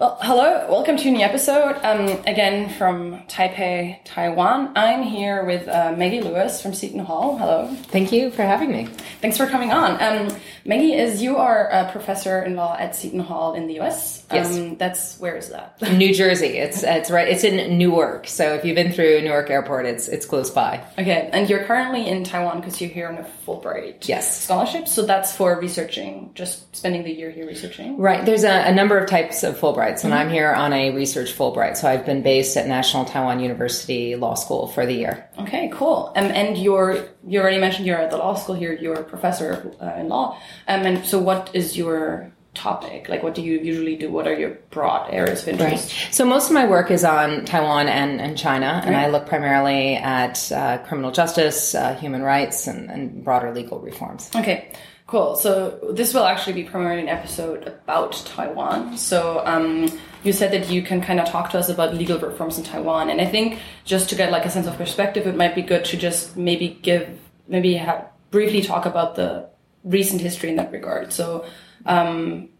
Well, hello, welcome to a new episode. Um, again from Taipei, Taiwan. I'm here with uh, Maggie Lewis from Seton Hall. Hello. Thank you for having me. Thanks for coming on. Um, Maggie, is you are a professor in law at Seton Hall in the U.S. Yes. Um, that's where is that? New Jersey. It's it's right. It's in Newark. So if you've been through Newark Airport, it's it's close by. Okay, and you're currently in Taiwan because you're here on a Fulbright Yes. scholarship. So that's for researching, just spending the year here researching. Right. There's a, a number of types of Fulbrights, and I'm here on a research Fulbright. So I've been based at National Taiwan University Law School for the year. Okay, cool. Um, and you're you already mentioned you're at the law school here. You're a professor uh, in law. Um, and so what is your topic? Like, what do you usually do? What are your broad areas of interest? So most of my work is on Taiwan and, and China, and I look primarily at uh, criminal justice, uh, human rights, and, and broader legal reforms. Okay, cool. So this will actually be primarily an episode about Taiwan. So um, you said that you can kind of talk to us about legal reforms in Taiwan, and I think just to get like a sense of perspective, it might be good to just maybe give maybe have, briefly talk about the recent history in that regard. So. Um,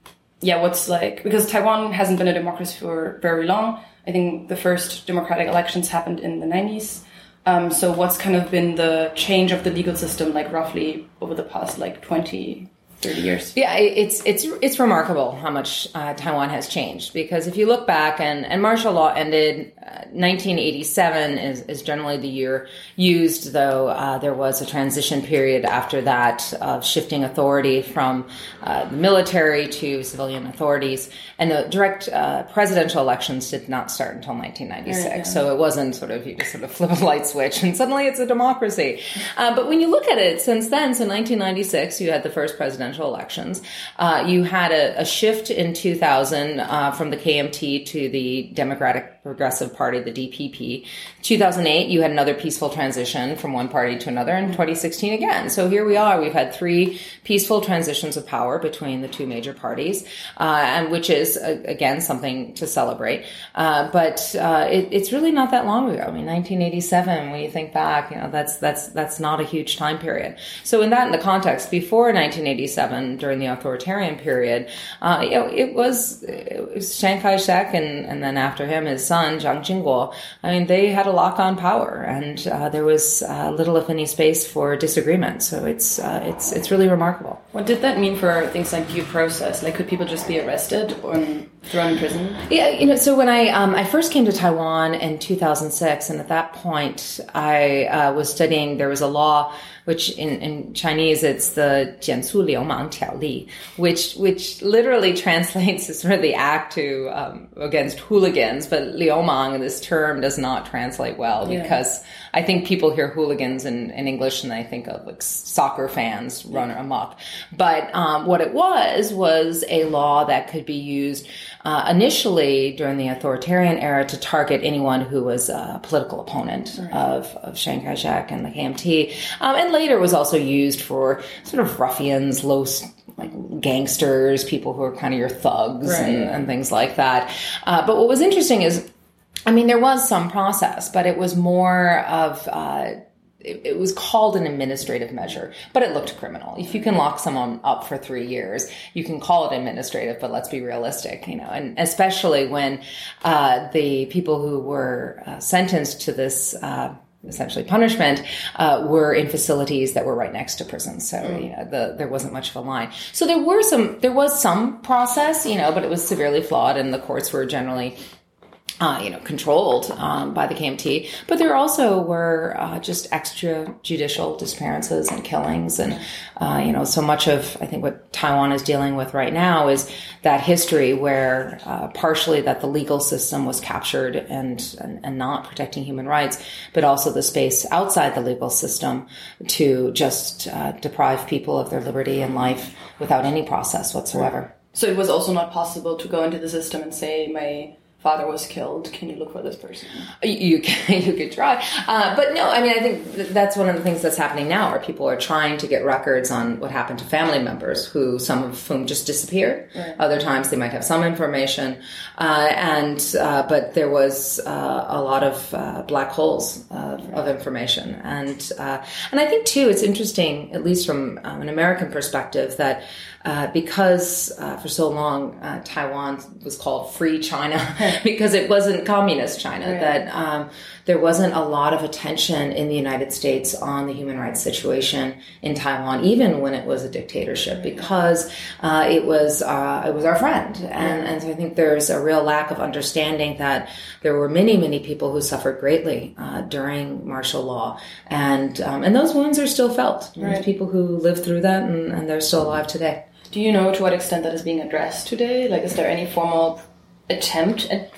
yeah, what's like because Taiwan hasn't been a democracy for very long. I think the first democratic elections happened in the 90s. Um, so what's kind of been the change of the legal system like roughly over the past like 20, 30 years? Yeah, it's it's it's remarkable how much uh, Taiwan has changed because if you look back and, and martial law ended, uh, 1987 is, is generally the year used, though uh, there was a transition period after that of shifting authority from uh, the military to civilian authorities, and the direct uh, presidential elections did not start until 1996. Yeah. So it wasn't sort of you just sort of flip a light switch and suddenly it's a democracy. Uh, but when you look at it since then, so 1996, you had the first presidential elections. Uh, you had a, a shift in 2000 uh, from the KMT to the Democratic Progressive Party, the DPP. 2008, you had another peaceful transition from one party to another. In 2016, again. So here we are. We've had three peaceful transitions of power between the two major parties, uh, and which is uh, again something to celebrate. Uh, but uh, it, it's really not that long ago. I mean, 1987. When you think back, you know that's that's that's not a huge time period. So in that, in the context before 1987, during the authoritarian period, uh, you know, it was, it was Chiang Kai-shek, and and then after him, his son Jiang Jingguo. I mean, they had a lock on power, and uh, there was uh, little, if any, space for disagreement. So it's uh, it's it's really remarkable. What did that mean for things like due process? Like, could people just be arrested or thrown in prison? Yeah, you know, so when I um, I first came to Taiwan in 2006, and at that point I uh, was studying. There was a law which in, in Chinese it's the 检肃流氓条例, which which literally translates as sort of the act to um, against hooligans. But 流氓, this term does not translate well yeah. because I think people hear hooligans in, in English and they think of like soccer fans run amok. But um, what it was was a law that could be used uh, initially during the authoritarian era to target anyone who was a political opponent of, of Chiang Kai-shek and the KMT, um, and later was also used for sort of ruffians, low. Like gangsters, people who are kind of your thugs Right. and, and things like that. Uh, but what was interesting is I mean, there was some process, but it was more of, uh, it, it was called an administrative measure, but it looked criminal. If you can lock someone up for three years, you can call it administrative, but let's be realistic, you know, and especially when, uh, the people who were uh, sentenced to this, uh, essentially punishment uh, were in facilities that were right next to prisons so you know the, there wasn't much of a line. So there were some there was some process you know but it was severely flawed and the courts were generally uh, you know, controlled um, by the KMT, but there also were uh, just extrajudicial disappearances and killings, and uh, you know, so much of I think what Taiwan is dealing with right now is that history where uh, partially that the legal system was captured and, and and not protecting human rights, but also the space outside the legal system to just uh, deprive people of their liberty and life without any process whatsoever. So it was also not possible to go into the system and say, my father was killed. Can you look for this person? You can, you could try, uh, but no. I mean, I think th- that's one of the things that's happening now, where people are trying to get records on what happened to family members, who some of whom just disappeared. Other times they might have some information, uh, and uh, but there was uh, a lot of uh, black holes of, of information, and uh, and I think too, it's interesting, at least from um, an American perspective, that uh, because uh, for so long uh, Taiwan was called Free China because it wasn't communist China. Right. That um, there wasn't a lot of attention in the United States on the human rights situation in Taiwan, even when it was a dictatorship, because uh, it was uh, it was our friend, and and so I think there's a real lack of understanding that there were many many people who suffered greatly uh, during martial law, and um, and those wounds are still felt. There's people who lived through that, and, and they're still alive today. Do you know to what extent that is being addressed today? Like, is there any formal attempt at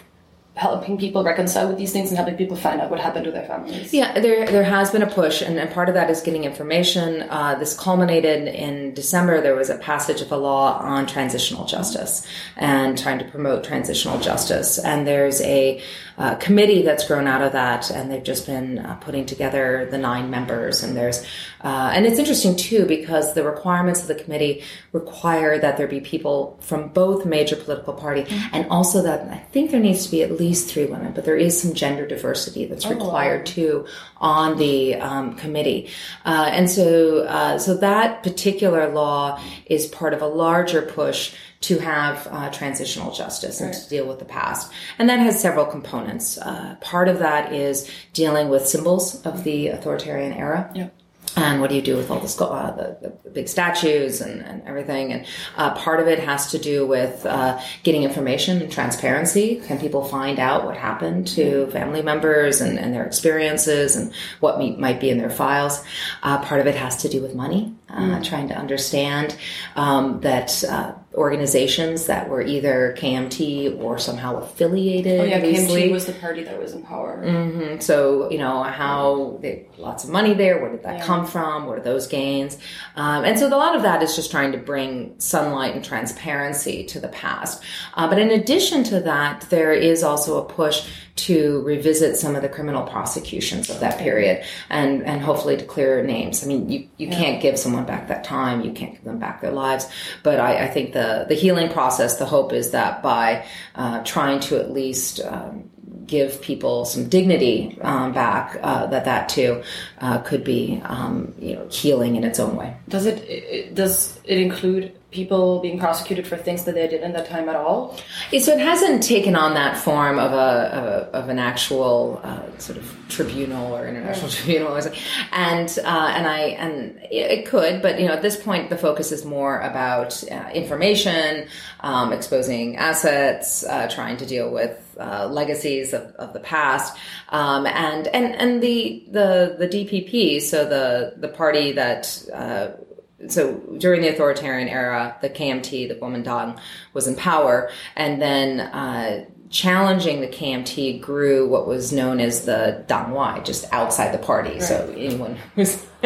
helping people reconcile with these things and helping people find out what happened to their families? Yeah, there there has been a push, and, and part of that is getting information. Uh, this culminated in December. There was a passage of a law on transitional justice and trying to promote transitional justice. And there's a uh, committee that's grown out of that, and they've just been uh, putting together the nine members. And there's uh, and it's interesting too because the requirements of the committee require that there be people from both major political party, and also that I think there needs to be at least three women, but there is some gender diversity that's required too on the um, committee. Uh, and so, uh, so that particular law is part of a larger push to have uh, transitional justice and to deal with the past. And that has several components. Uh, part of that is dealing with symbols of the authoritarian era. Yeah. And what do you do with all the, uh, the, the big statues and, and everything? And uh, part of it has to do with uh, getting information and transparency. Can people find out what happened to family members and, and their experiences and what me- might be in their files? Uh, part of it has to do with money, uh, trying to understand um, that uh, organizations that were either KMT or somehow affiliated. Oh, yeah, loosely- KMT was the party that was in power. so you know how they, lots of money there. Where did that come from? What are those gains? Um, and so a lot of that is just trying to bring sunlight and transparency to the past. Uh, but in addition to that, there is also a push to revisit some of the criminal prosecutions of that period and and hopefully to clear names. I mean, you you can't give someone back that time. You can't give them back their lives. But I, I think the the healing process. The hope is that by uh, trying to at least um, give people some dignity um, back, uh, that that too uh, could be um, you know healing in its own way. Does it, it does it include people being prosecuted for things that they did in that time at all? So it hasn't taken on that form of a, of, of an actual uh, sort of tribunal or international tribunal, or and uh, and I and it could, but you know at this point the focus is more about uh, information, um, exposing assets, uh, trying to deal with uh, legacies of, of the past, um, and and and the the the DPP, so the the party that. So during the authoritarian era, the KMT, the Kuomintang, was in power, and then uh, challenging the KMT grew what was known as the Dangwai, just outside the party. So anyone who's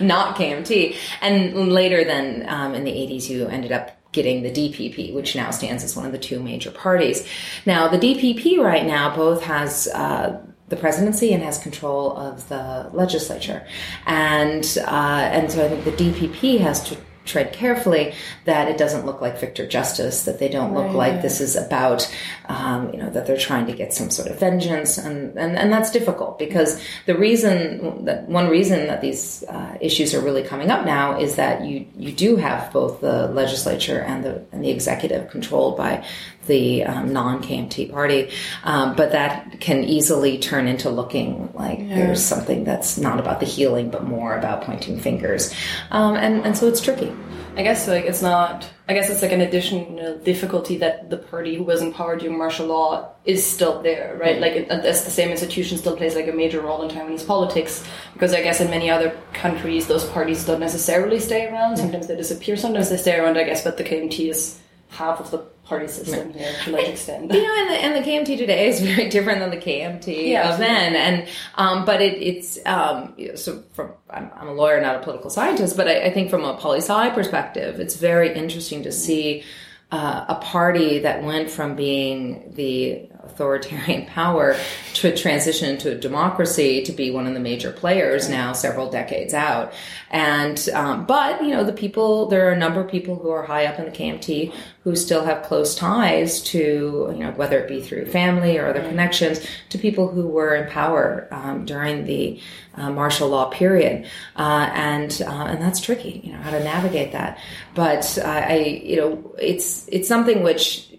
not KMT, and later then um, in the 80s, you ended up getting the DPP, which now stands as one of the two major parties. Now, the DPP right now both has uh, the presidency and has control of the legislature, and uh, and so I think the DPP has to tread carefully that it doesn't look like victor's justice, that they don't look like this is about, um, you know, that they're trying to get some sort of vengeance, and and, and that's difficult because the reason that one reason that these uh, issues are really coming up now is that you you do have both the legislature and the and the executive controlled by the um, non KMT party, um, but that can easily turn into looking like there's something that's not about the healing, but more about pointing fingers, um, and and so it's tricky. I guess like it's not. I guess it's like an additional difficulty that the party who was in power during martial law is still there, right? Like it, it's the same institution still plays like a major role in Taiwanese politics because I guess in many other countries those parties don't necessarily stay around. Sometimes they disappear. Sometimes they stay around. I guess, but the KMT is half of the party system here to a large extent. You know, and the, and the KMT today is very different than the KMT Yeah, of then, and um, but it, it's um, you know, so from I'm, I'm a lawyer, not a political scientist, but I, I think from a poli sci perspective, it's very interesting to see uh, a party that went from being the authoritarian power to transition into a democracy to be one of the major players now several decades out. And, um, but, you know, the people, there are a number of people who are high up in the KMT who still have close ties to, you know, whether it be through family or other connections to people who were in power um, during the uh, martial law period, uh, and uh, and that's tricky, you know, how to navigate that. But I, you know, it's it's something which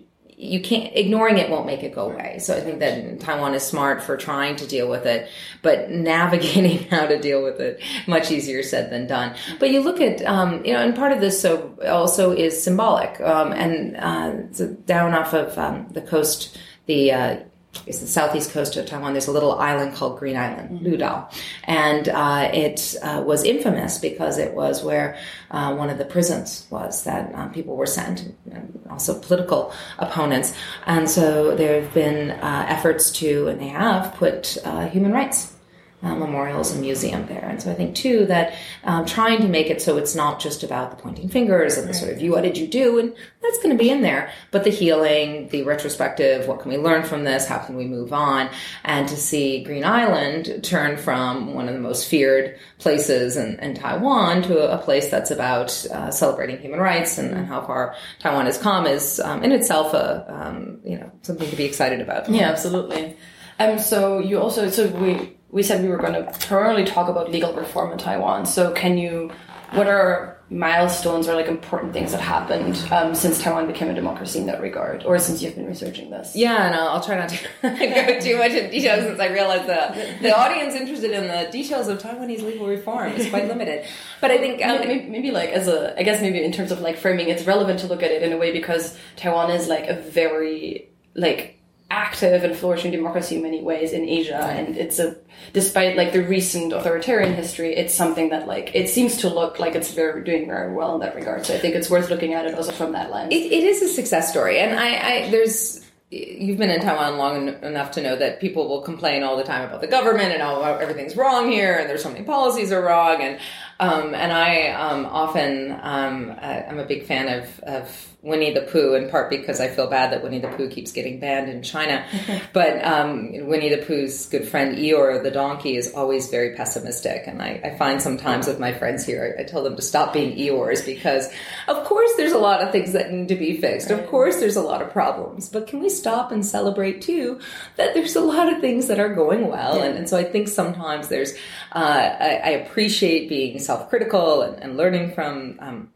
you can't ignoring it won't make it go away. So I think that Taiwan is smart for trying to deal with it, but navigating how to deal with it much easier said than done. But you look at um, you know, and part of this so also is symbolic. Um, and uh, so down off of um, the coast, the uh, it's the southeast coast of Taiwan. There's a little island called Green Island, mm-hmm. Ludao, and uh, it uh, was infamous because it was where uh, one of the prisons was that um, people were sent, and also political opponents. And so there have been uh, efforts to, and they have put uh, human rights uh, memorials and museum there. And so I think too that um, trying to make it so it's not just about the pointing fingers and the sort of you, what did you do? And that's going to be in there, but the healing, the retrospective, what can we learn from this? How can we move on? And to see Green Island turn from one of the most feared places in, in Taiwan to a, a, place that's about uh, celebrating human rights and, and, how far Taiwan has come is um, in itself a um, you know something to be excited about. Yeah, absolutely. Um, so you also so we we said we were going to thoroughly talk about legal reform in Taiwan. So can you, what are milestones or like important things that happened um, since Taiwan became a democracy in that regard, or since you've been researching this? Yeah, and I'll, I'll try not to go too much in detail since I realize the the audience interested in the details of Taiwanese legal reform is quite limited. But I think um, maybe, maybe like as a, I guess maybe in terms of like framing, it's relevant to look at it in a way because Taiwan is like a very like active and flourishing democracy in many ways in Asia, and it's a despite like the recent authoritarian history, it's something that like it seems to look like it's very doing very well in that regard. So I think it's worth looking at it also from that lens. it, it is a success story, and I, I there's you've been in Taiwan long enough to know that people will complain all the time about the government and how everything's wrong here, and there's so many policies are wrong, and um, and I um, often um, I'm a big fan of of Winnie the Pooh, in part because I feel bad that Winnie the Pooh keeps getting banned in China. but um, Winnie the Pooh's good friend Eeyore, the donkey, is always very pessimistic. And I, I find sometimes with my friends here, I, I, tell them to stop being Eeyores because, of course, there's a lot of things that need to be fixed. Of course, there's a lot of problems. But can we stop and celebrate too that there's a lot of things that are going well? Yeah. And, and, so I think sometimes there's, uh, I, I, appreciate being self critical and, and, learning from. Um,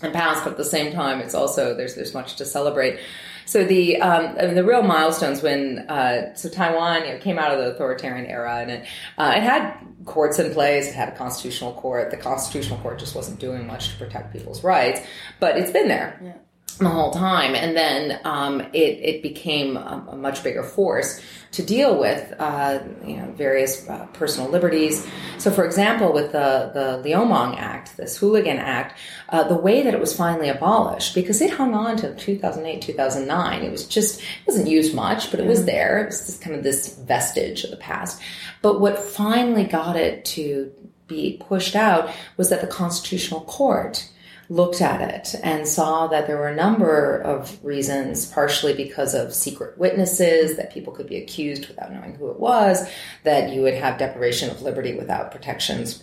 and past, but at the same time, it's also there's there's much to celebrate. So the um, I mean, the real milestones when uh, so Taiwan you know, came out of the authoritarian era and it, uh, it had courts in place, it had a constitutional court. The constitutional court just wasn't doing much to protect people's rights, but it's been there. Yeah the whole time. And then um, it, it became a, a, much bigger force to deal with uh, you know, various uh, personal liberties. So, for example, with the, the Liumang Act, this Hooligan Act, uh, the way that it was finally abolished, because it hung on to 2008, 2009, it was just, it wasn't used much, but it was there. It was just kind of this vestige of the past. But what finally got it to be pushed out was that the Constitutional Court looked at it and saw that there were a number of reasons, partially because of secret witnesses, that people could be accused without knowing who it was, that you would have deprivation of liberty without protections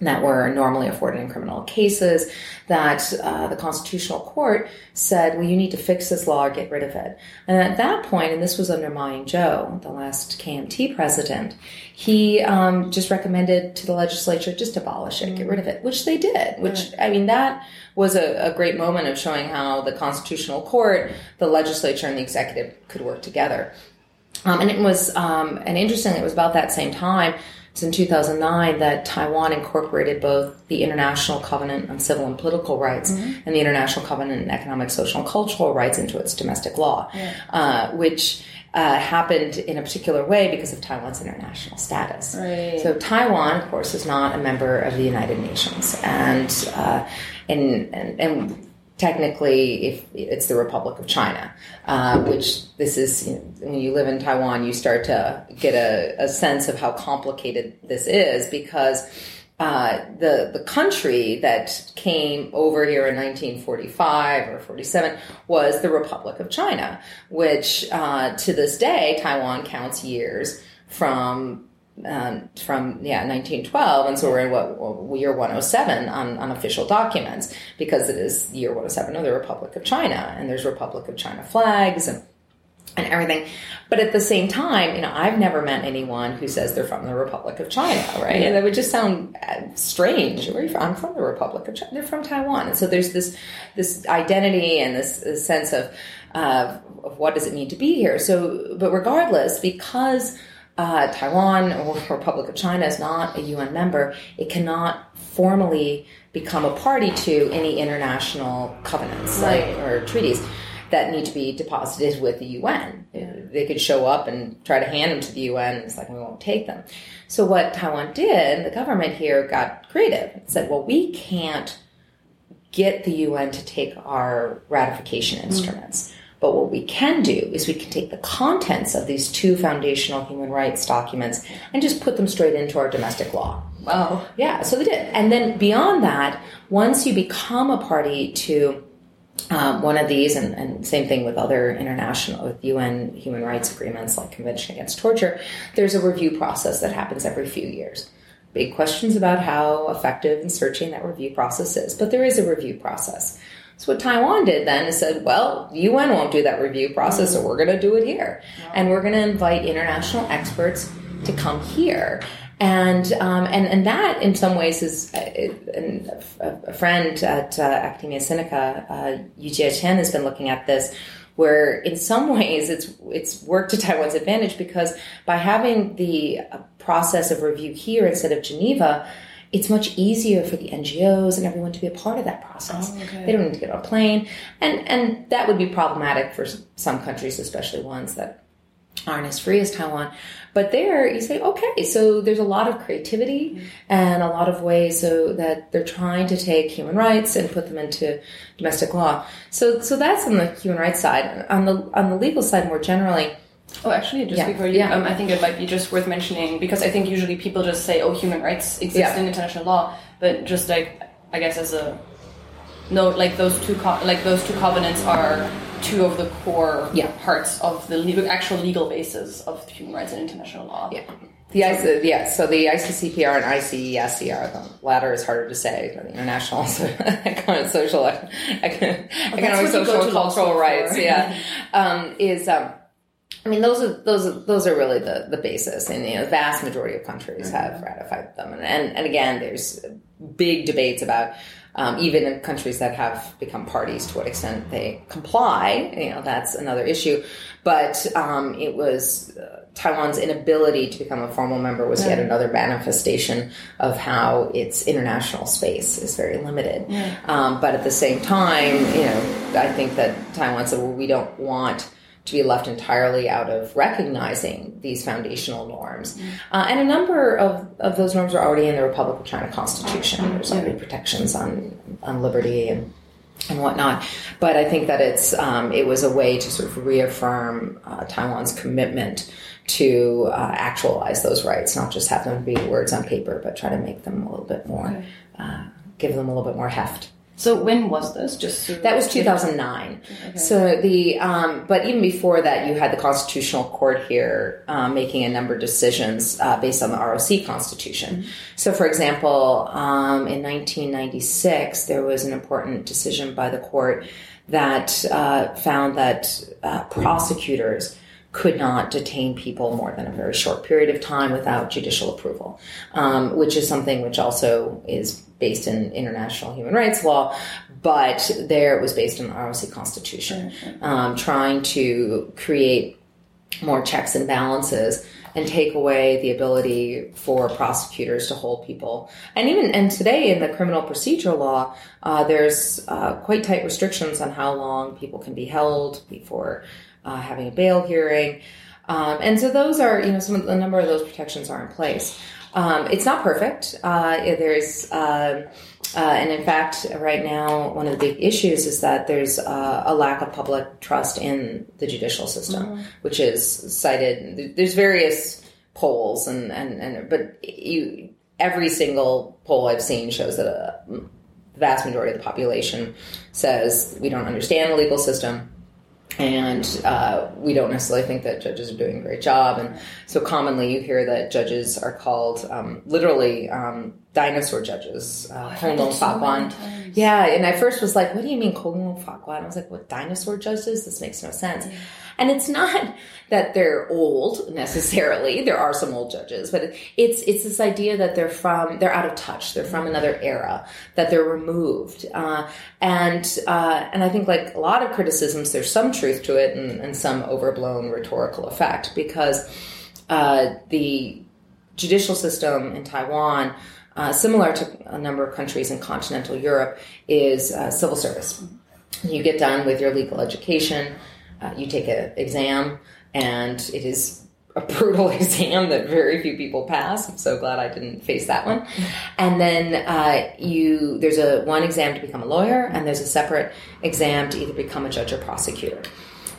that were normally afforded in criminal cases, that uh, the Constitutional Court said, well, you need to fix this law or get rid of it. And at that point, and this was under Ma Ying-jeou, the last KMT president, he um, just recommended to the legislature just abolish it, mm-hmm. get rid of it, which they did. Which I mean, that was a, a, great moment of showing how the Constitutional Court, the legislature, and the executive could work together. Um, and it was, um, and interestingly, it was about that same time. It's in 2009 that Taiwan incorporated both the International Covenant on Civil and Political Rights mm-hmm. and the International Covenant on Economic, Social, and Cultural Rights into its domestic law, yeah. uh, which uh, happened in a particular way because of Taiwan's international status. Right. So Taiwan, of course, is not a member of the United Nations, and uh, and, and, and technically if it's the republic of china uh, which this is you know, when you live in taiwan you start to get a, a, sense of how complicated this is because uh, the the country that came over here in 1945 or 47 was the Republic of China, which uh, to this day Taiwan counts years from um, from yeah 1912 and so we're in what year 107 on, on official documents because it is year 107 of the republic of china and there's republic of china flags and and everything. But at the same time you know i've never met anyone who says they're from the republic of china right? And that would just sound uh, strange. Where are you from? I'm from the republic of china they're from taiwan. And so there's this this identity and this, this sense of uh, of what does it mean to be here. So but regardless because uh, Taiwan or Republic of China is not a UN member, it cannot formally become a party to any international covenants right. like, or treaties that need to be deposited with the UN. They could show up and try to hand them to the UN. It's like we won't take them. So what Taiwan did, the government here got creative. and said, well, we can't get the UN to take our ratification instruments. Mm-hmm but what we can do is we can take the contents of these two foundational human rights documents and just put them straight into our domestic law. Wow. Yeah, so they did. And then beyond that, once you become a party to um, one of these, and, and, same thing with other international, with UN human rights agreements like Convention Against Torture, there's a review process that happens every few years. Big questions about how effective and searching that review process is, but there is a review process. So what Taiwan did then is said, well, UN won't do that review process, so we're going to do it here, and we're going to invite international experts to come here. And, um, and and that in some ways is uh, a, friend at uh, Academia Sinica, uh, Yu Jie Chen, has been looking at this, where in some ways it's it's worked to Taiwan's advantage because by having the uh, process of review here instead of Geneva, it's much easier for the NGOs and everyone to be a part of that process. Oh, okay. They don't need to get on a plane, and and that would be problematic for some countries, especially ones that aren't as free as Taiwan. But there, you say, okay, so there's a lot of creativity mm-hmm. and a lot of ways so that they're trying to take human rights and put them into domestic law. So so that's on the human rights side. On the on the legal side, more generally Oh, actually, just yeah. before you, yeah. um, I think it might be just worth mentioning because I think usually people just say, "Oh, human rights exist yeah. in international law," but just like I guess as a note, like those two like those two covenants are two of the core yeah. parts of the legal, actual legal basis of human rights and international law. Yeah. The IC, yeah, so the ICCPR and ICESCR, the latter is harder to say, the international economic, social, economic, economic social, cultural rights, yeah, um, is um, I mean, those are those are those are really the the basis, and you know, the vast majority of countries mm-hmm. have ratified them. And, and and again, there's big debates about um, even in countries that have become parties to what extent they comply. You know, that's another issue. But um, it was uh, Taiwan's inability to become a formal member was yet another manifestation of how its international space is very limited. Um, but at the same time, you know, I think that Taiwan said, well, we don't want to be left entirely out of recognizing these foundational norms. Mm-hmm. Uh, and a number of, of those norms are already in the Republic of China Constitution. There's already protections on, on liberty and and whatnot. But I think that it's um, it was a way to sort of reaffirm uh, Taiwan's commitment to uh, actualize those rights, not just have them be words on paper, but try to make them a little bit more, uh, give them a little bit more heft. So when was this? Just that was 2009. Okay. So the um, but even before that, you had the Constitutional Court here um, making a number of decisions uh, based on the ROC Constitution. Mm-hmm. So, for example, um, in 1996, there was an important decision by the court that uh, found that uh, prosecutors could not detain people more than a very short period of time without judicial approval, um, which is something which also is based in international human rights law, but there it was based on the ROC Constitution, um, trying to create more checks and balances and take away the ability for prosecutors to hold people. And even and today in the criminal procedure law, uh, there's uh, quite tight restrictions on how long people can be held before uh, having a bail hearing. Um, and so those are, you know, some of, a number of those protections are in place. Um, it's not perfect. Uh, there's, uh, uh, and in fact, right now, one of the big issues is that there's uh, a lack of public trust in the judicial system, mm-hmm. which is cited. There's various polls, and, and, and but you every single poll I've seen shows that a vast majority of the population says we don't understand the legal system and uh, we don't necessarily think that judges are doing a great job. And so commonly you hear that judges are called um, literally um, dinosaur judges. Uh, Oh, so yeah, and I first was like, what do you mean Konglong Fakwan? I was like, what dinosaur judges? This makes no sense. And it's not that they're old necessarily. There are some old judges, but it's it's this idea that they're from they're out of touch. They're from another era. That they're removed. Uh, and uh, and I think like a lot of criticisms, there's some truth to it and, and some overblown rhetorical effect because uh, the judicial system in Taiwan. Uh, similar to a number of countries in continental Europe, is uh, civil service. You get done with your legal education, uh, you take an exam, and it is a brutal exam that very few people pass. I'm so glad I didn't face that one. And then uh, you there's a one exam to become a lawyer, and there's a separate exam to either become a judge or prosecutor.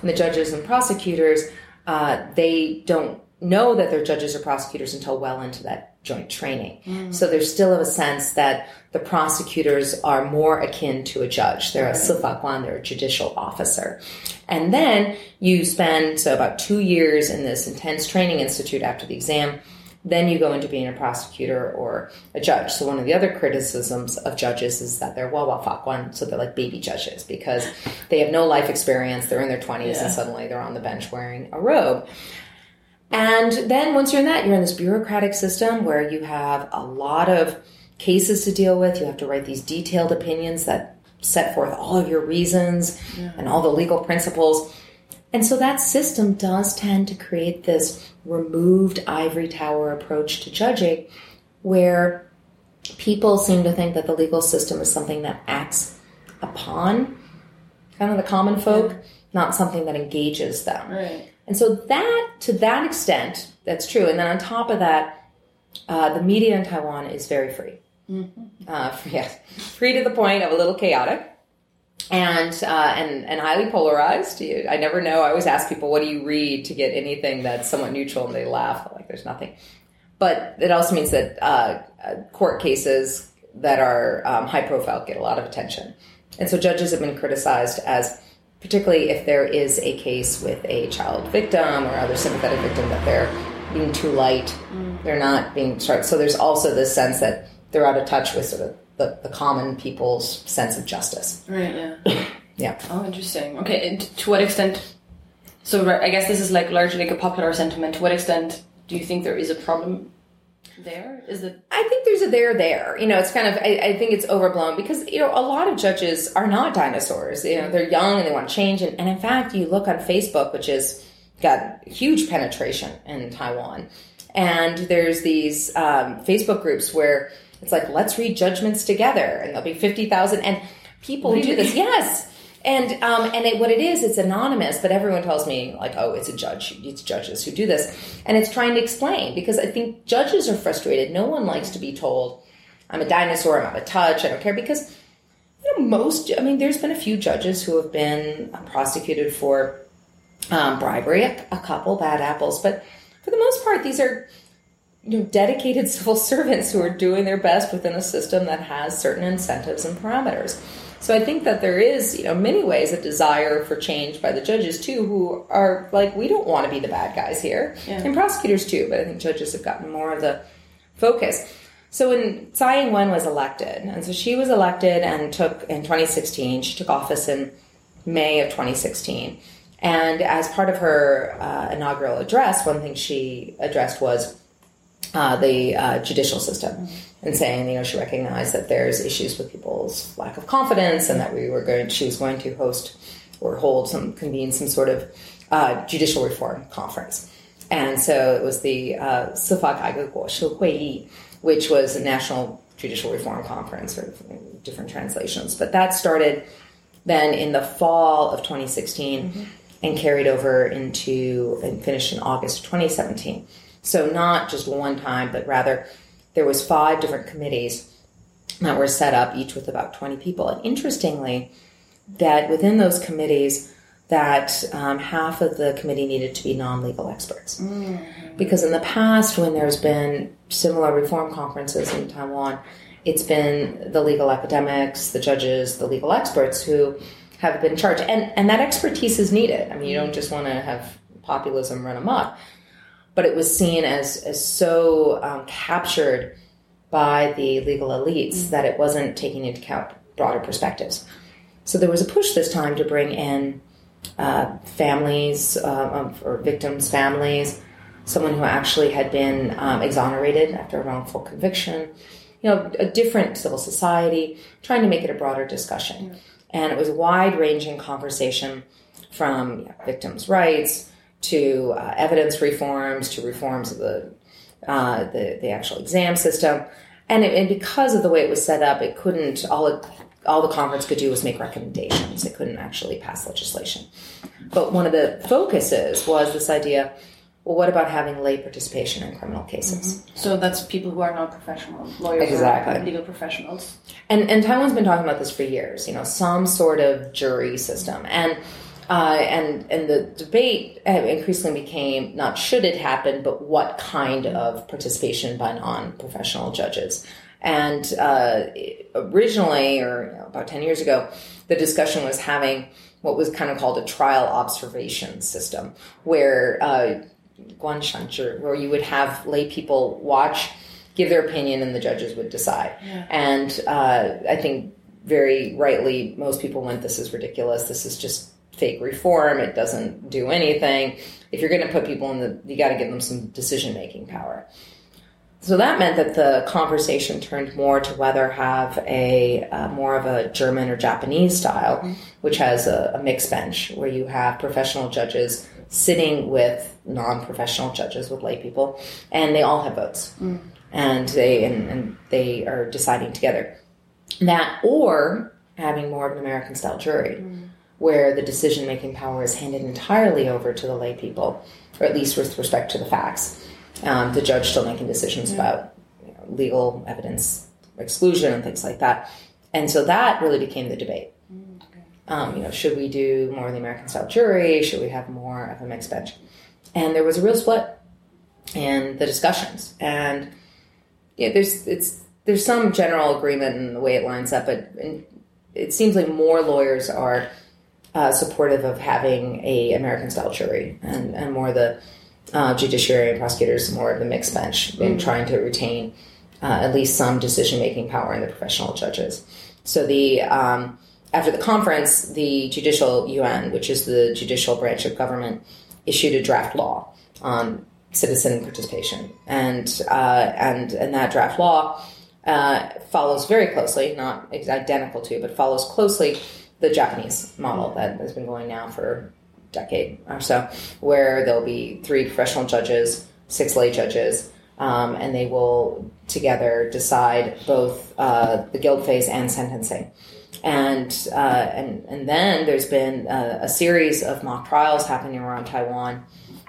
And the judges and prosecutors uh, they don't know that they're judges or prosecutors until well into that joint training. Mm. So there's still a sense that the prosecutors are more akin to a judge. They're a sifakwan, they're a judicial officer. And then you spend so about two years in this intense training institute after the exam. Then you go into being a prosecutor or a judge. So one of the other criticisms of judges is that they're wawa fakwan, so they're like baby judges because they have no life experience. They're in their twenties and suddenly they're on the bench wearing a robe. And then once you're in that, you're in this bureaucratic system where you have a lot of cases to deal with. You have to write these detailed opinions that set forth all of your reasons and all the legal principles. And so that system does tend to create this removed ivory tower approach to judging where people seem to think that the legal system is something that acts upon kind of the common folk, not something that engages them. Right. And so that, to that extent, that's true. And then on top of that, uh, the media in Taiwan is very free. Uh, yes, free to the point of a little chaotic, and uh, and and highly polarized. You- I never know. I always ask people, "What do you read?" to get anything that's somewhat neutral, and they laugh like there's nothing. But it also means that uh, uh, court cases that are um, high profile get a lot of attention, and so judges have been criticized as, particularly if there is a case with a child victim or other sympathetic victim, that they're being too light. Mm. They're not being sharp. So there's also this sense that they're out of touch with sort of the, the common people's sense of justice. Right. Yeah. Yeah. Oh, interesting. Okay, and to what extent? So I guess this is like largely like a popular sentiment. To what extent do you think there is a problem there? Is it? I think there's a there there. You know, it's kind of I, I think it's overblown because you know a lot of judges are not dinosaurs. You know, they're young and they want change. And, and in fact, you look on Facebook, which has got huge penetration in Taiwan, and there's these um, Facebook groups where it's like let's read judgments together, and there'll be fifty thousand and people who do this. Yes. And um, and it, what it is, it's anonymous, but everyone tells me like, oh, it's a judge, it's judges who do this, and it's trying to explain because I think judges are frustrated. No one likes to be told, I'm a dinosaur, I'm out of touch, I don't care because you know most. I mean, there's been a few judges who have been prosecuted for um, bribery, a, a couple bad apples, but for the most part, these are you know dedicated civil servants who are doing their best within a system that has certain incentives and parameters. So I think that there is, you know, many ways a desire for change by the judges too, who are like, we don't want to be the bad guys here, Yeah. and prosecutors too. But I think judges have gotten more of the focus. So when Tsai Ing-wen was elected, and so she was elected and took in 2016, she took office in May of 2016. And as part of her uh, inaugural address, one thing she addressed was uh, the uh, judicial system and saying, you know, she recognized that there's issues with people's lack of confidence and that we were going, she was going to host or hold some, convene some sort of uh, judicial reform conference. And so it was the uh, which was a national judicial reform conference for different translations. But that started then in the fall of 2016 mm-hmm. and carried over into and finished in August 2017. So not just one time, but rather there was five different committees that were set up, each with about 20 people. And interestingly, that within those committees, that um, half of the committee needed to be non-legal experts. Because in the past when there's been similar reform conferences in taiwan it's been the legal academics the judges the legal experts who have been charged and and that expertise is needed. I mean you don't just want to have populism run amok but it was seen as as so um, captured by the legal elites that it wasn't taking into account broader perspectives. So there was a push this time to bring in uh, families uh, or victims' families, someone who actually had been um, exonerated after a wrongful conviction, you know, a different civil society, trying to make it a broader discussion. And it was a wide ranging conversation from you know, victims' rights to uh, evidence reforms to reforms of the, uh, the, the actual exam system. And, it, and because of the way it was set up, it couldn't, all it all the conference could do was make recommendations. It couldn't actually pass legislation. But one of the focuses was this idea well, what about having lay participation in criminal cases? So that's people who are not professional lawyers, Exactly. or legal professionals. And, and Taiwan's been talking about this for years, you know, some sort of jury system. And uh, and and the debate uh, increasingly became not should it happen, but what kind of participation by non-professional judges. And uh, originally, or you know, about ten years ago, the discussion was having what was kind of called a trial observation system, where uh, guanshanzhi, where you would have lay people watch, give their opinion, and the judges would decide. And uh, I think very rightly, most people went, "This is ridiculous. This is just fake reform. It doesn't do anything. If you're going to put people in the, you got to give them some decision making power." So that meant that the conversation turned more to whether have a uh, more of a German or Japanese style, mm-hmm. which has a, a mixed bench where you have professional judges sitting with non-professional judges with lay people, and they all have votes, mm. and they and, and they are deciding together. That or having more of an American style jury, mm. Where the decision making power is handed entirely over to the lay people, or at least with respect to the facts um, the judge still making decisions about you know, legal evidence exclusion and things like that. And so that really became the debate. Um, you know, should we do more of the American style jury? Should we have more of a mixed bench? And there was a real split in the discussions. And yeah, there's it's there's some general agreement in the way it lines up, but it seems like more lawyers are uh, supportive of having a American style jury, and, and more the uh, judiciary and prosecutors more of the mixed bench in trying to retain uh, at least some decision making power in the professional judges. So the um, after the conference, the Judicial Yuan, which is the judicial branch of government, issued a draft law on citizen participation, and uh, and and that draft law uh, follows very closely, not identical to, but follows closely the Japanese model that has been going now for a decade or so, where there'll be three professional judges, six lay judges, um, and they will together decide both uh, the guilt phase and sentencing. And uh, and and then there's been a, a series of mock trials happening around Taiwan,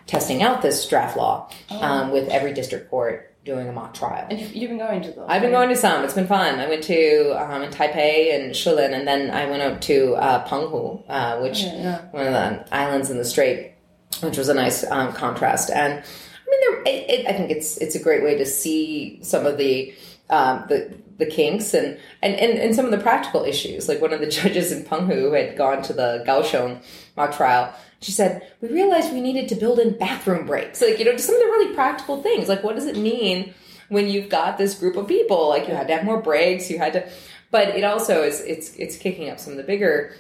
testing out this draft law um, with every district court doing a mock trial. And you've, you've been going to those. I've been going to some. It's been fun. I went to um, in Taipei and Shulin, and then I went up to uh, Penghu, uh, which Yeah, yeah. one of the islands in the Strait, which was a nice um, contrast. And I mean, there, it, it, I think it's it's a great way to see some of the um, the the kinks and, and, and, and some of the practical issues. Like one of the judges in Penghu had gone to the Kaohsiung mock trial. She said, we realized we needed to build in bathroom breaks. Like, you know, some of the really practical things. Like, what does it mean when you've got this group of people? Like, you had to have more breaks. You had to, but it also is, it's, it's kicking up some of the bigger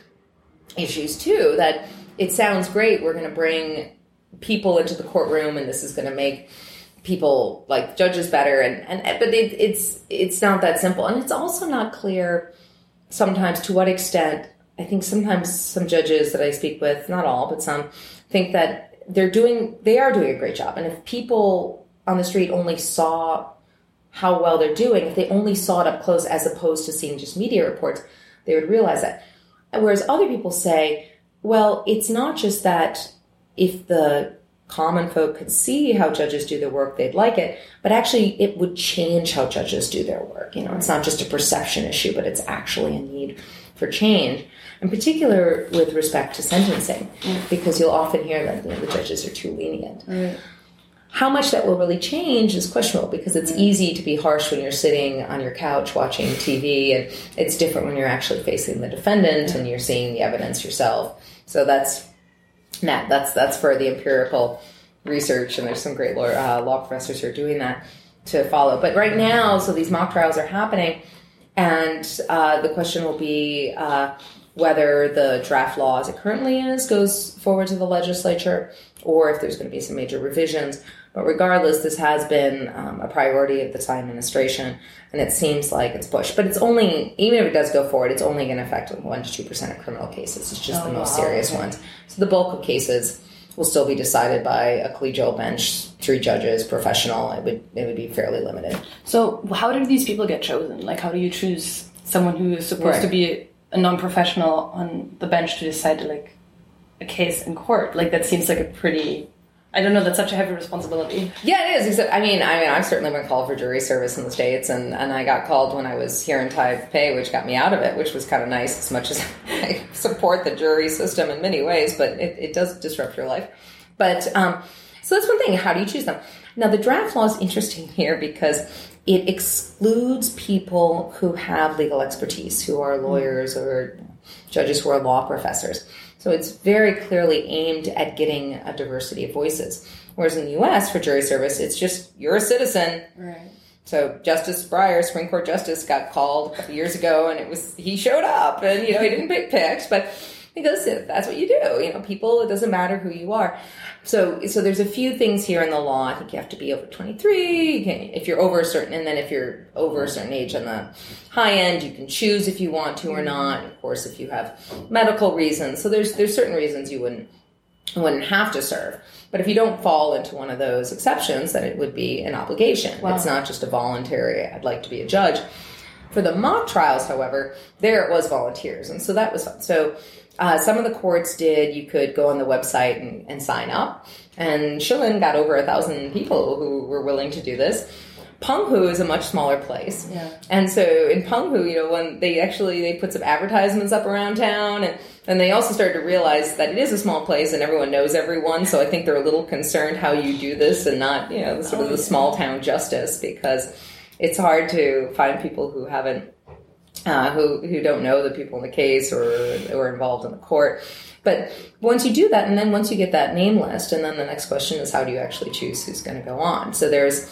issues too, that it sounds great. We're going to bring people into the courtroom and this is going to make people like judges better and, and but it, it's it's not that simple. And it's also not clear sometimes to what extent i think sometimes some judges that i speak with not all but some think that they're doing they are doing a great job. And if people on the street only saw how well they're doing if they only saw it up close as opposed to seeing just media reports they would realize that. Whereas other people say well it's not just that if the common folk could see how judges do their work, they'd like it. But actually, it would change how judges do their work. You know, it's not just a perception issue, but it's actually a need for change, in particular with respect to sentencing, mm. because you'll often hear that you know, the judges are too lenient. How much that will really change is questionable because it's mm. easy to be harsh when you're sitting on your couch watching TV, and it's different when you're actually facing the defendant and you're seeing the evidence yourself. So that's Matt. That's that's for the empirical research, and there's some great law, uh, law professors who are doing that to follow. But right now, so these mock trials are happening, and uh, the question will be uh, whether the draft law as it currently is goes forward to the legislature, or if there's going to be some major revisions. But regardless, this has been um, a priority of the Tsai administration, and it seems like it's pushed. But it's only, even if it does go forward, it's only going to affect 1% to 2% of criminal cases. It's just Oh, the most wow, serious okay. ones. So the bulk of cases will still be decided by a collegial bench, three judges, professional. It would, it would be fairly limited. So, how do these people get chosen? Like, how do you choose someone who is supposed Right. to be a non-professional on the bench to decide like a case in court? Like, that seems like a pretty. I don't know. That's such a heavy responsibility. Yeah, it is. Except, I mean, I mean, I've certainly been called for jury service in the states, and, and I got called when I was here in Taipei, which got me out of it, which was kind of nice. As much as I support the jury system in many ways, but it, it does disrupt your life. But um, so that's one thing. How do you choose them? Now, the draft law is interesting here because it excludes people who have legal expertise, who are lawyers or judges who are law professors. So it's very clearly aimed at getting a diversity of voices. Whereas in the US, for jury service, it's just you're a citizen. Right. So Justice Breyer, Supreme Court Justice, got called a couple years ago, and it was he showed up, and you know he didn't pick picks, but because that's what you do. You know, people. It doesn't matter who you are. So so there's a few things here in the law. I think you have to be over 23. You can, if you're over a certain, and then if you're over a certain age on the high end, you can choose if you want to or not. Of course, if you have medical reasons. So there's there's certain reasons you wouldn't wouldn't have to serve. But if you don't fall into one of those exceptions, then it would be an obligation. Wow. It's not just a voluntary, I'd like to be a judge. For the mock trials, however, there it was volunteers. And so that was fun. So uh, some of the courts did, you could go on the website and, and sign up. And Shilin got over a thousand people who were willing to do this. Penghu is a much smaller place. Yeah. And so in Penghu, you know, when they actually they put some advertisements up around town and and they also started to realize that it is a small place and everyone knows everyone. So I think they're a little concerned how you do this and not, you know, sort of the small town justice because it's hard to find people who haven't uh, who who don't know the people in the case or or involved in the court. But once you do that, and then once you get that name list, and then the next question is how do you actually choose who's going to go on? So there's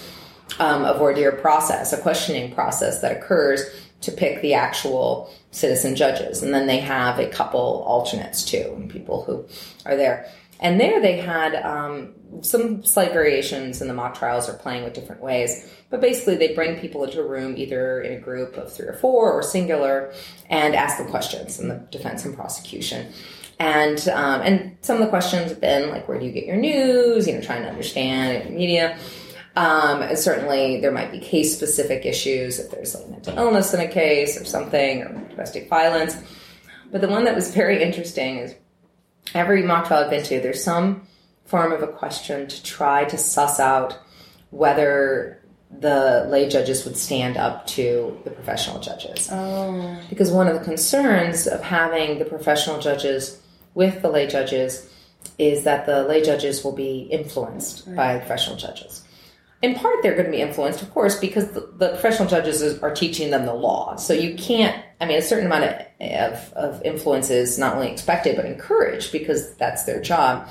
um, a voir dire process, a questioning process that occurs to pick the actual citizen judges, and then they have a couple alternates too, people who are there. And there they had um, some slight variations in the mock trials or playing with different ways. But basically, they bring people into a room, either in a group of three or four or singular, and ask them questions in the defense and prosecution. And um, and some of the questions have been like, where do you get your news? You know, trying to understand media. Um, and certainly, there might be case specific issues if there's like mental illness in a case or something, or domestic violence. But the one that was very interesting is every mock trial I've been to, there's some form of a question to try to suss out whether the lay judges would stand up to the professional judges. Oh. Because one of the concerns of having the professional judges with the lay judges is that the lay judges will be influenced by the professional judges. In part, they're going to be influenced, of course, because the, the professional judges is, are teaching them the law. So you can't, I mean, a certain amount of, of, of influence is not only expected, but encouraged because that's their job.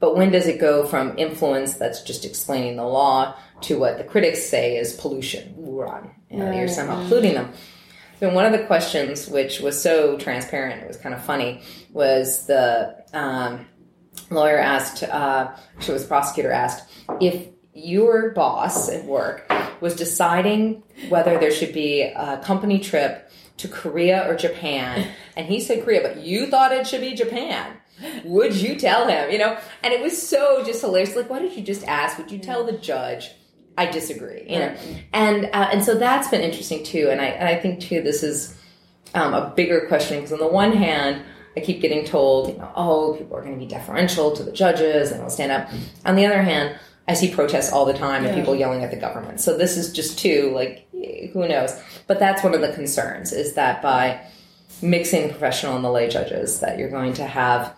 But when does it go from influence that's just explaining the law to what the critics say is pollution? Uran. You know, You're somehow polluting them. So one of the questions, which was so transparent, it was kind of funny, was the um, lawyer asked, uh, it was the prosecutor asked, if your boss at work was deciding whether there should be a company trip to Korea or Japan, and he said Korea, but you thought it should be Japan. Would you tell him? You know, and it was so just hilarious. Like, why did you just ask? Would you tell the judge? I disagree. You know, and uh, and so that's been interesting too. And I and I think too this is um, a bigger question because on the one hand, I keep getting told, you know, oh, people are going to be deferential to the judges and they'll stand up. On the other hand, I see protests all the time and people yelling at the government. So this is just too like who knows. But that's one of the concerns is that by mixing professional and the lay judges that you're going to have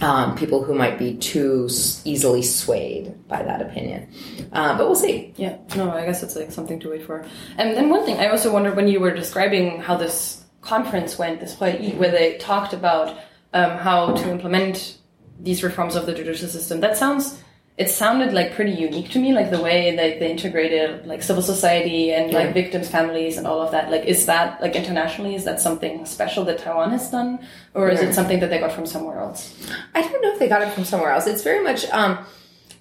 um, people who might be too easily swayed by that opinion. Uh, but we'll see. Yeah, no, I guess it's like something to wait for. And then one thing I also wondered when you were describing how this conference went, this play, where they talked about um, how to implement these reforms of the judicial system. That sounds, it sounded like pretty unique to me, like the way that they integrated like civil society and like victims' families and all of that. Like, is that like internationally, is that something special that Taiwan has done, or is Yeah. it something that they got from somewhere else? I don't know if they got it from somewhere else. It's very much. Um,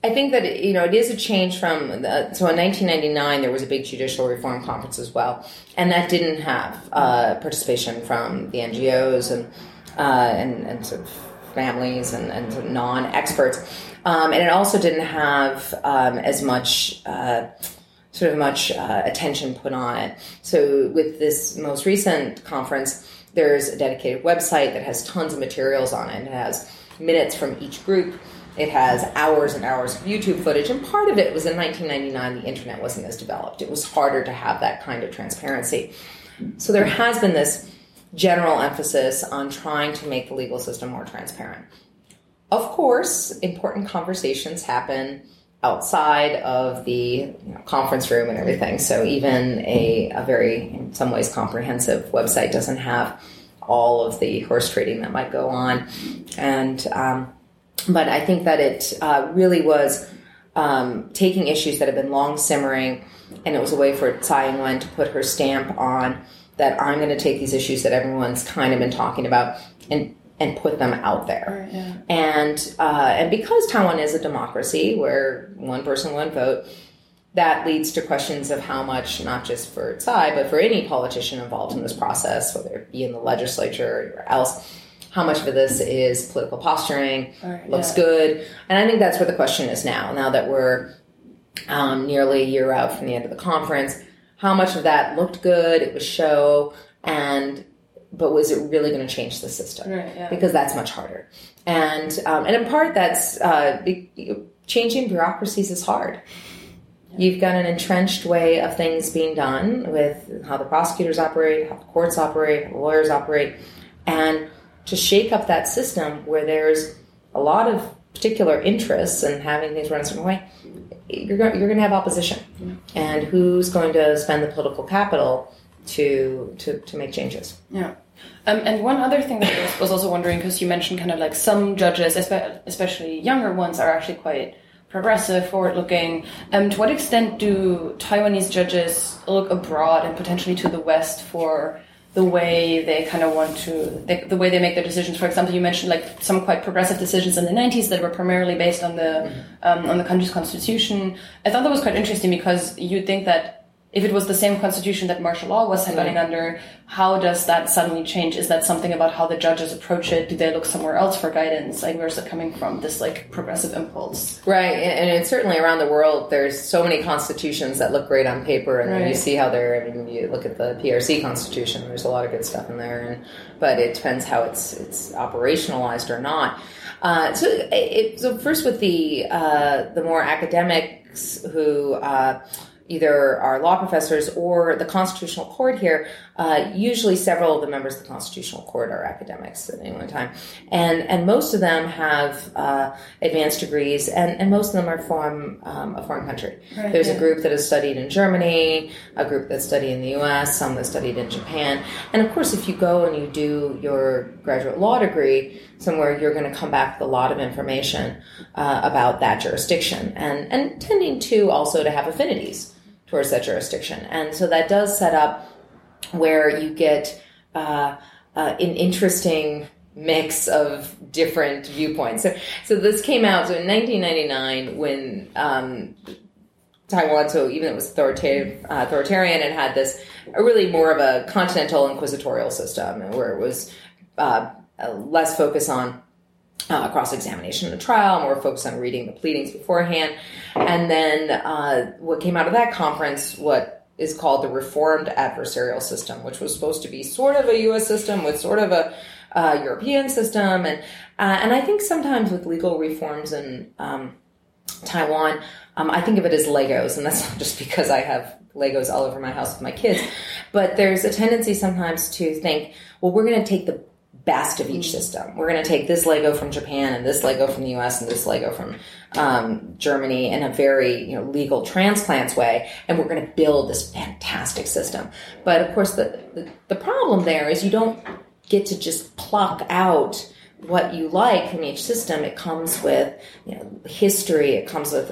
I think that you know it is a change from the, so in 1999 there was a big judicial reform conference as well, and that didn't have uh, participation from the NGOs and uh, and and sort of families and, and sort of non-experts, um, and it also didn't have um, as much. Uh, sort of much uh, attention put on it. So with this most recent conference, there's a dedicated website that has tons of materials on it. It has minutes from each group. It has hours and hours of YouTube footage, and part of it was in 1999. The internet wasn't as developed; it was harder to have that kind of transparency. So there has been this general emphasis on trying to make the legal system more transparent. Of course, important conversations happen outside of the you know, conference room and everything. So even a, a very, in some ways, comprehensive website doesn't have all of the horse trading that might go on. And um, but I think that it uh, really was um, taking issues that have been long simmering, and it was a way for Tsai Ing-wen to put her stamp on that I'm going to take these issues that everyone's kind of been talking about and and put them out there. Right, yeah. And uh, and because Taiwan is a democracy where one person one vote, that leads to questions of how much, not just for Tsai, but for any politician involved in this process, whether it be in the legislature or else, how much of this is political posturing, Right, looks yeah. good. And I think that's where the question is now, now that we're um, nearly a year out from the end of the conference. How much of that looked good? It was show, and but was it really going to change the system? Right, yeah. Because that's much harder, and um, and in part that's uh, changing bureaucracies is hard. You've got an entrenched way of things being done with how the prosecutors operate, how the courts operate, how the lawyers operate, and to shake up that system where there's a lot of particular interests in having things run a certain way, you're going, you're going to have opposition. And who's going to spend the political capital to to, to make changes? Yeah. Um, and one other thing that I was, also wondering, because you mentioned kind of like some judges, especially younger ones, are actually quite progressive, forward looking. Um, to what extent do Taiwanese judges look abroad and potentially to the West for the way they kind of want to, they, the way they make their decisions? For example, you mentioned like some quite progressive decisions in the 90s that were primarily based on the, um, on the country's constitution. I thought that was quite interesting because you'd think that if it was the same constitution that martial law was running under, how does that suddenly change? Is that something about how the judges approach it? Do they look somewhere else for guidance? Like, where's it coming from? This like progressive impulse. Right, and, and it's certainly around the world. There's so many constitutions that look great on paper, and then you see how they're. I mean, you look at the PRC constitution. There's a lot of good stuff in there, and but it depends how it's it's operationalized or not. Uh, so, it, so first with the uh, the more academics who. Uh, Either our law professors or the constitutional court here. Uh, usually, several of the members of the constitutional court are academics at any one time, and and most of them have uh, advanced degrees, and, and most of them are from um, a foreign country. Right, There's a group that has studied in Germany, a group that studied in the U.S., some that studied in Japan, and of course, if you go and you do your graduate law degree somewhere, you're going to come back with a lot of information uh, about that jurisdiction, and and tending to also to have affinities towards that jurisdiction, and so that does set up where you get uh, uh, an interesting mix of different viewpoints. So, so this came out so in 1999 when um, Taiwan, so even though it was authoritative, uh, authoritarian, it had this really more of a continental inquisitorial system where it was uh, less focus on uh, cross examination in the trial, more focus on reading the pleadings beforehand. And then uh, what came out of that conference, what is called the Reformed Adversarial System, which was supposed to be sort of a U.S. system with sort of a uh, European system, and uh, and I think sometimes with legal reforms in um, Taiwan, um, I think of it as Legos, and that's not just because I have Legos all over my house with my kids, but there's a tendency sometimes to think, well, we're going to take the best of each system. We're going to take this Lego from Japan and this Lego from the U.S. and this Lego from um, Germany in a very you know legal transplants way, and we're going to build this fantastic system. But of course, the, the the problem there is you don't get to just pluck out what you like from each system. It comes with you know history. It comes with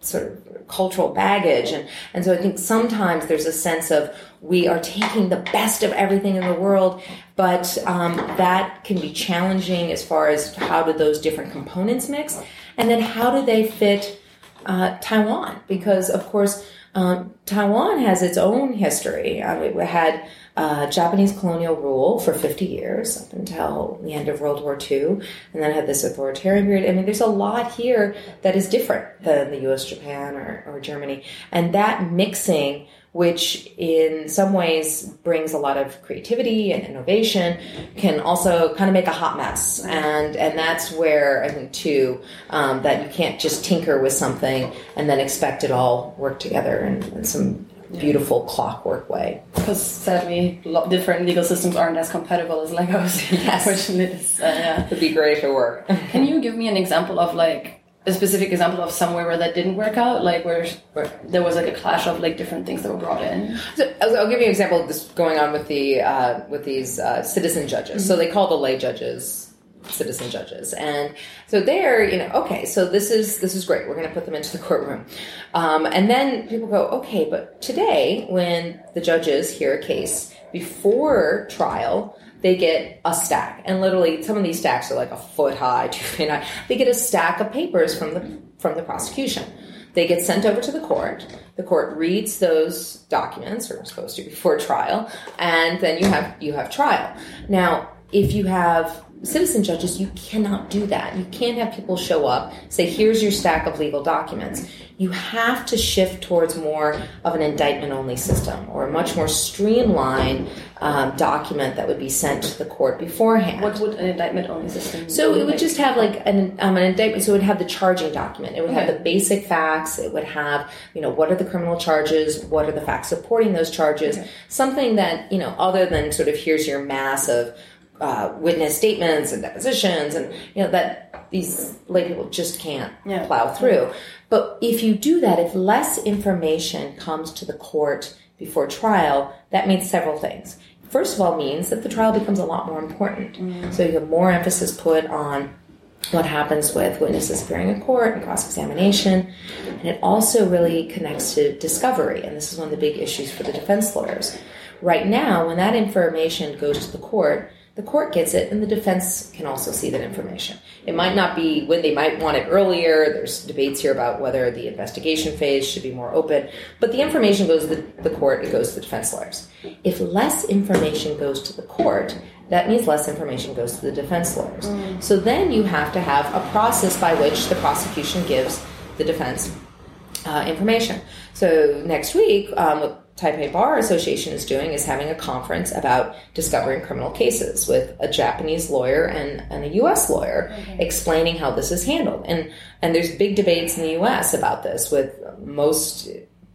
sort of cultural baggage. And and so I think sometimes there's a sense of we are taking the best of everything in the world but um, that can be challenging as far as how do those different components mix? And then how do they fit uh, Taiwan? Because of course um, Taiwan has its own history. Uh, we had uh, Japanese colonial rule for 50 years up until the end of World War II, and then had this authoritarian period. I mean, there's a lot here that is different than the US, Japan, or, or Germany. And that mixing which in some ways brings a lot of creativity and innovation, can also kind of make a hot mess. And and that's where I think too um, that you can't just tinker with something and then expect it all work together and, in some beautiful clockwork way. Because sadly, different legal systems aren't as compatible as Legos. Yes, unfortunately, uh, yeah. it'd be great if it worked. Can you give me an example of like a specific example of somewhere where that didn't work out, like where, where there was like a clash of like different things that were brought in. So I'll give you an example of this going on with the uh, with these uh, citizen judges. Mm-hmm. So they call the lay judges citizen judges, and so they're you know okay, so this is this is great. We're going to put them into the courtroom, um, and then people go okay, but today when the judges hear a case before trial they get a stack. And literally, some of these stacks are like a foot high, two feet high. They get a stack of papers from the from the prosecution. They get sent over to the court. The court reads those documents, or supposed to before trial, and then you have you have trial. Now, if you have citizen judges, you cannot do that. You can't have people show up, say, here's your stack of legal documents. You have to shift towards more of an indictment only system or a much more streamlined um, document that would be sent to the court beforehand. What would an indictment only system So it would just have like an, um, an indictment, so it would have the charging document. It would okay. have the basic facts. It would have, you know, what are the criminal charges? What are the facts supporting those charges? Okay. Something that, you know, other than sort of here's your mass of uh, witness statements and depositions, and you know that these lay people just can't yeah. plow through. But if you do that, if less information comes to the court before trial, that means several things. First of all, means that the trial becomes a lot more important. Mm. So you have more emphasis put on what happens with witnesses appearing in court and cross examination. And it also really connects to discovery. And this is one of the big issues for the defense lawyers. Right now, when that information goes to the court, the court gets it and the defense can also see that information. It might not be when they might want it earlier. There's debates here about whether the investigation phase should be more open, but the information goes to the, the court, it goes to the defense lawyers. If less information goes to the court, that means less information goes to the defense lawyers. Mm. So then you have to have a process by which the prosecution gives the defense uh, information. So next week, um, Taipei Bar Association is doing is having a conference about discovering criminal cases with a Japanese lawyer and, and a U.S. lawyer okay. explaining how this is handled. And and there's big debates in the U.S. about this, with most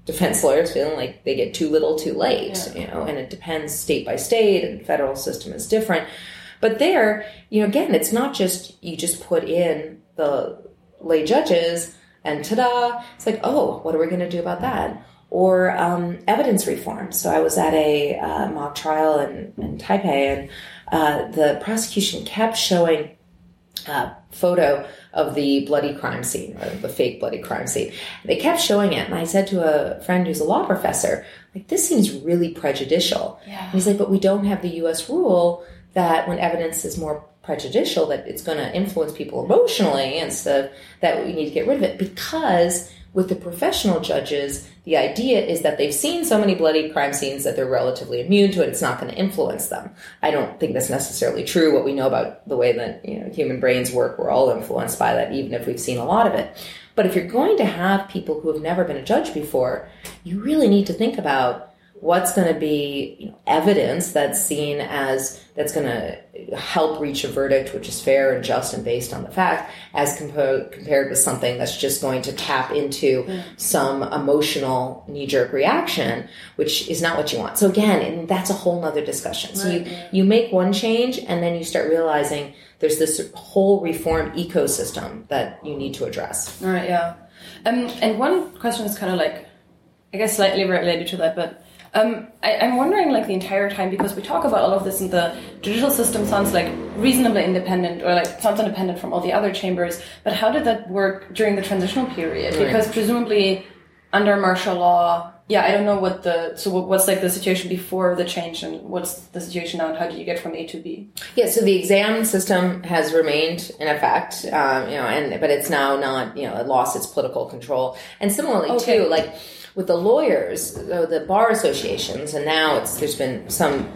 defense lawyers feeling like they get too little, too late. Yeah. You know, and it depends state by state, and federal system is different. But there, you know, again, it's not just you just put in the lay judges and ta-da! It's like, oh, what are we going to do about that? Or um, evidence reform. So I was at a uh, mock trial in, in Taipei, and uh, the prosecution kept showing a uh, photo of the bloody crime scene or the fake bloody crime scene. They kept showing it, and I said to a friend who's a law professor, like, this seems really prejudicial. Yeah. And he's like, but we don't have the U.S. rule that when evidence is more prejudicial, that it's going to influence people emotionally, and so that we need to get rid of it because with the professional judges, the idea is that they've seen so many bloody crime scenes that they're relatively immune to it. It's not going to influence them. I don't think that's necessarily true. What we know about the way that you know human brains work, we're all influenced by that, even if we've seen a lot of it. But if you're going to have people who have never been a judge before, you really need to think about what's going to be you know, evidence that's seen as that's going to help reach a verdict which is fair and just and based on the fact as compo- compared with something that's just going to tap into mm. some emotional knee-jerk reaction which is not what you want. So again that's a whole nother discussion. So you you make one change and then you start realizing there's this whole reform ecosystem that you need to address. All right yeah. Um, and one question is kind of like i guess slightly related to that but um, I, am wondering, like the entire time, because we talk about all of this, and the judicial system sounds like reasonably independent, or like sounds independent from all the other chambers. But how did that work during the transitional period? Right. Because presumably, under martial law, yeah, I don't know what the so what's like the situation before the change, and what's the situation now, and how do you get from A to B? Yeah, so the exam system has remained in effect, um, you know, and but it's now not, you know, it lost its political control, and similarly okay. too, like with the lawyers, the bar associations, and now it's there's been some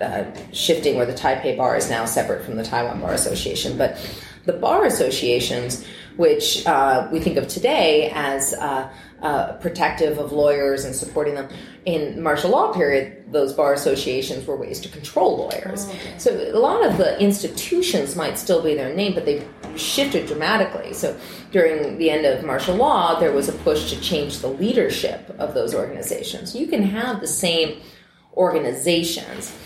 uh, shifting where the Taipei Bar is now separate from the Taiwan Bar Association, but the bar associations, which uh, we think of today as uh, uh, protective of lawyers and supporting them. In martial law period, those bar associations were ways to control lawyers. Oh, okay. So a lot of the institutions might still be their name, but they've shifted dramatically. So during the end of martial law, there was a push to change the leadership of those organizations. You can have the same organizations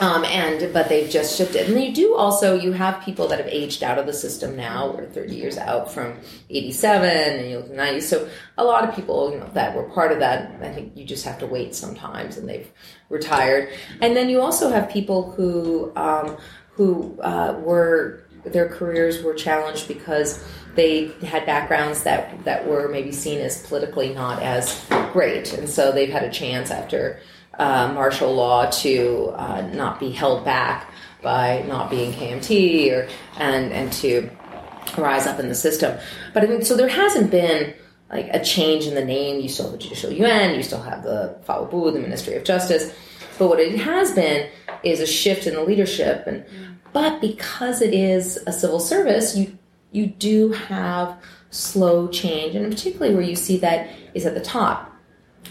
um, and but they've just shifted. And you do also you have people that have aged out of the system now. We're 30 years out from 87 and you look 90. So a lot of people you know that were part of that. I think you just have to wait sometimes, and they've retired. And then you also have people who um, who uh, were their careers were challenged because they had backgrounds that that were maybe seen as politically not as great, and so they've had a chance after uh, martial law to uh, not be held back by not being KMT or and and to rise up in the system. But I mean, so there hasn't been like a change in the name. You still have the Judicial Yuan, you still have the Fawubu, the Ministry of Justice. But what it has been is a shift in the leadership, and but because it is a civil service, you you do have slow change, and particularly where you see that is at the top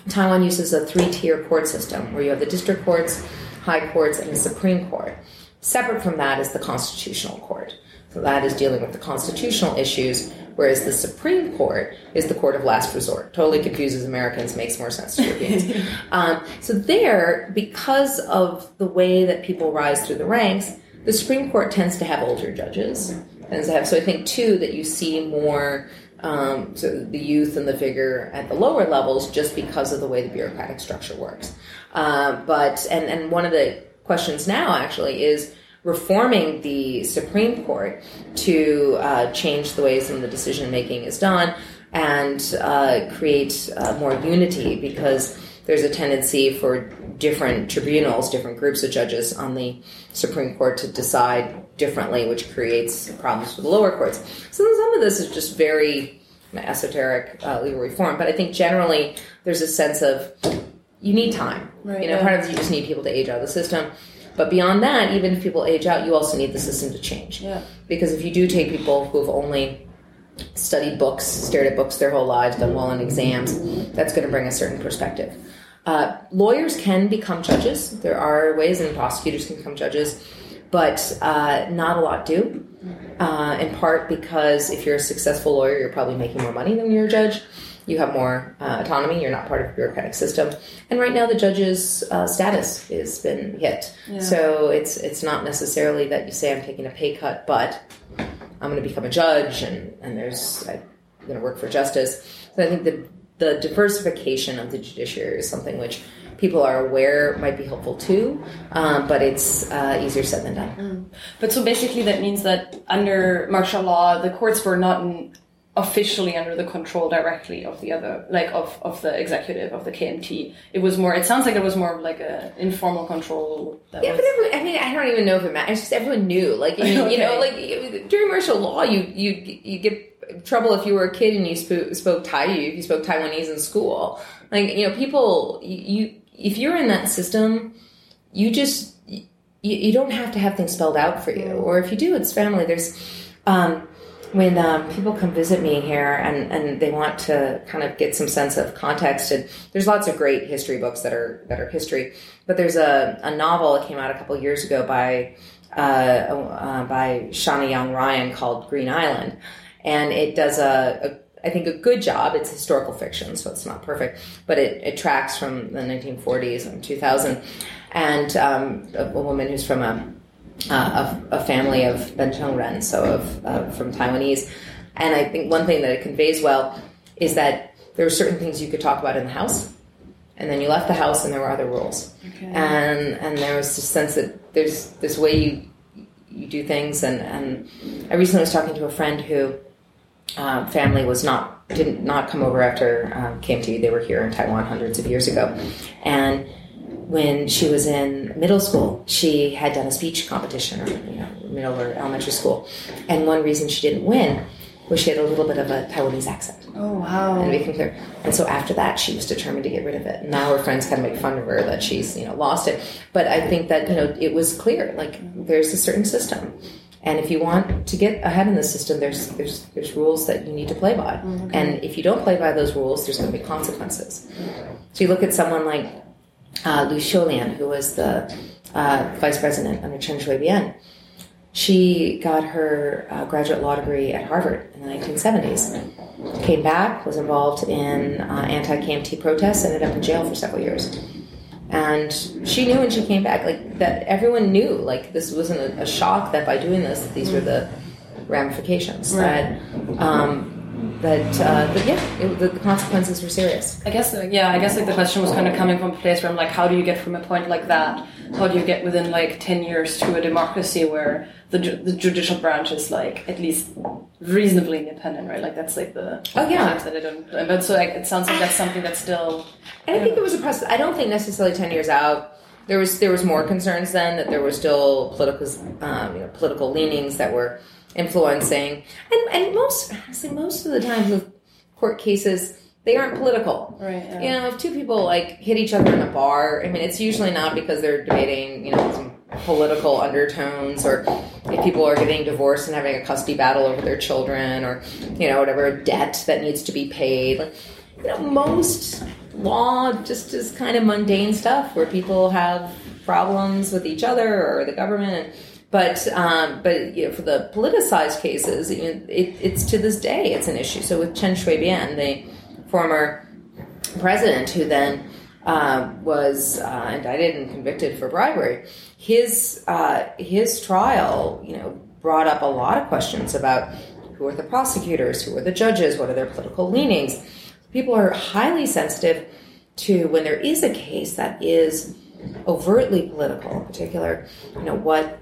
Taiwan uses a three tier court system where you have the district courts, high courts, and the Supreme Court. Separate from that is the Constitutional Court. So that is dealing with the constitutional issues, whereas the Supreme Court is the court of last resort. Totally confuses Americans, makes more sense to Europeans. um, so there, because of the way that people rise through the ranks, the Supreme Court tends to have older judges. Tends to have, so I think too that you see more um, so the youth and the vigor at the lower levels just because of the way the bureaucratic structure works. Uh, but and and one of the questions now actually is reforming the Supreme Court to uh, change the way some of the decision making is done and uh, create uh, more unity because there's a tendency for different tribunals, different groups of judges on the Supreme Court to decide differently, which creates problems for the lower courts. So some of this is just very esoteric uh, legal reform, but I think generally there's a sense of you need time. Right, you know, yeah. part of it you just need people to age out of the system. But beyond that, even if people age out, you also need the system to change. Yeah. Because if you do take people who've only studied books, stared at books their whole lives, done well in exams, that's going to bring a certain perspective. Uh, lawyers can become judges. There are ways, and prosecutors can become judges but uh, not a lot do. Uh, in part because if you're a successful lawyer, you're probably making more money than you're a judge. You have more uh, autonomy. You're not part of a bureaucratic system. And right now, the judge's uh, status has been hit. Yeah. So it's it's not necessarily that you say I'm taking a pay cut, but I'm going to become a judge, and and there's I'm going to work for justice. So I think the the diversification of the judiciary is something which people are aware might be helpful too, um, but it's uh, easier said than done. Mm. But so basically, that means that under martial law, the courts were not in, officially under the control directly of the other, like of, of the executive of the KMT. It was more. It sounds like it was more like an informal control. yeah, was, but everyone, I mean, I don't even know if it matters. It's just everyone knew. Like I mean, okay. you know, like during martial law, you you you get trouble if you were a kid and you spoke, spoke Thai. You you spoke Taiwanese in school. Like you know, people you if you're in that system, you just you, you don't have to have things spelled out for you. Or if you do, it's family. There's um, when um, people come visit me here and, and they want to kind of get some sense of context and there's lots of great history books that are that are history but there's a, a novel that came out a couple years ago by uh, uh, by Shawna Yang Ryan called Green Island and it does a I think a good job. It's historical fiction, so it's not perfect, but it, it tracks from the 1940s and 2000, and um, a, a woman who's from a uh, a, a, family of Bentong Ren, so of uh, from Taiwanese. And I think one thing that it conveys well is that there were certain things you could talk about in the house, and then you left the house, and there were other rules. Okay. And and there was this sense that there's this way you you do things. And and I recently was talking to a friend who uh, family was not didn't not come over after um, KMT. They were here in Taiwan hundreds of years ago, and when she was in middle school, she had done a speech competition, or you know, middle or elementary school, and one reason she didn't win was she had a little bit of a Taiwanese accent. Oh wow! And became clear. And so after that, she was determined to get rid of it. And now her friends kind of make fun of her that she's you know lost it. But I think that you know it was clear like there's a certain system. And if you want to get ahead in the system, there's there's there's rules that you need to play by. Mm, okay. And if you don't play by those rules, there's going to be consequences. So you look at someone like uh, Xiulian, who was the uh, vice president under Chen Shui-bian, she got her uh, graduate law degree at Harvard in the 1970s. Came back, was involved in uh, anti-KMT protests, ended up in jail for several years. And she knew when she came back, like that everyone knew, like this wasn't a, a shock that by doing this, these were the ramifications. Right. That um, but uh, but yeah, it, the consequences were serious. I guess yeah, I guess like the question was kind of coming from a place where I'm like, how do you get from a point like that? How do you get within like ten years to a democracy where the the judicial branch is like at least reasonably independent, right? Like that's like the oh yeah that I don't. But so like, it sounds like that's something that's still. And I think there was a process. I don't think necessarily ten years out. There was there was more concerns then that there were still political um, you know, political leanings that were influencing. And and most honestly, most of the time with court cases, they aren't political. Right. Yeah. You know, if two people like hit each other in a bar, I mean, it's usually not because they're debating, you know, some political undertones or if people are getting divorced and having a custody battle over their children or, you know, whatever debt that needs to be paid. You know, most law just is kind of mundane stuff where people have problems with each other or the government. But um, but you know, for the politicized cases, you know, it, it's to this day it's an issue. So with Chen Shui-bian, the former president who then uh, was uh, indicted and convicted for bribery, his uh, his trial, you know, brought up a lot of questions about who are the prosecutors, who are the judges, what are their political leanings. People are highly sensitive to when there is a case that is overtly political, in particular, you know, what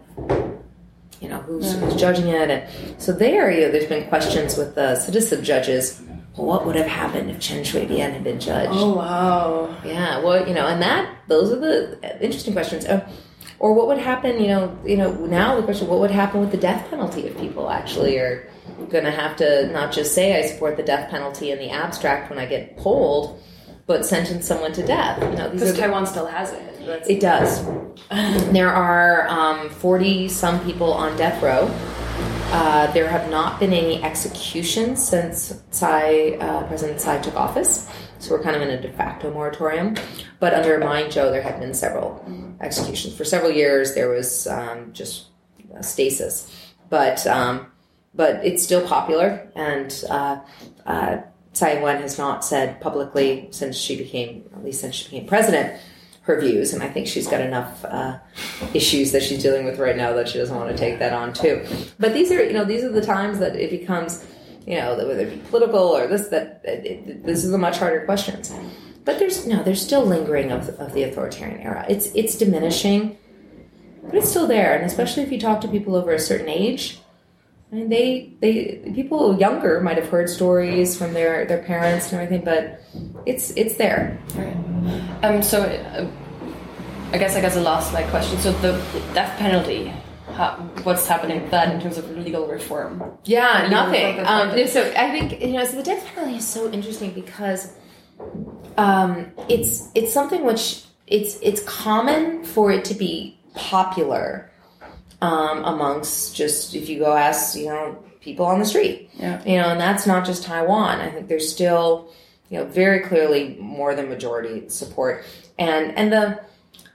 you know who's, who's judging it and so there you know, there's been questions with the citizen judges well, what would have happened if Chen Shui-bian had been judged? Oh wow! Yeah, well, you know, and that those are the interesting questions. Uh, or what would happen? You know, you know, now the question: what would happen with the death penalty if people actually are going to have to not just say I support the death penalty in the abstract when I get polled, but sentence someone to death? You know, because Taiwan still has it. That's it does. there are 40 um, some people on death row. Uh, there have not been any executions since Tsai, uh, President Tsai took office. So we're kind of in a de facto moratorium. But under Ma Ying-jeou, there have been several executions. For several years, there was um, just stasis. But um, but it's still popular, and uh, uh, Tsai Ing-wen has not said publicly since she became, at least since she became president, her views, and I think she's got enough uh, issues that she's dealing with right now that she doesn't want to take that on too. But these are, you know, these are the times that it becomes, you know, whether it be political or this, that it, it, this is the much harder questions. But there's no, there's still lingering of, of the authoritarian era. It's it's diminishing, but it's still there, and especially if you talk to people over a certain age. I mean, they they people younger might have heard stories from their their parents and everything, but it's it's there. Right. Um, so, uh, I guess I guess a last like question. So the death penalty. How, what's happening with that in terms of legal reform? Yeah, nothing. Um, so I think you know, so the death penalty is so interesting because um, it's it's something which it's it's common for it to be popular um, amongst just if you go ask you know people on the street. Yeah. You know, and that's not just Taiwan. I think there's still, you know, very clearly more than majority support. And and the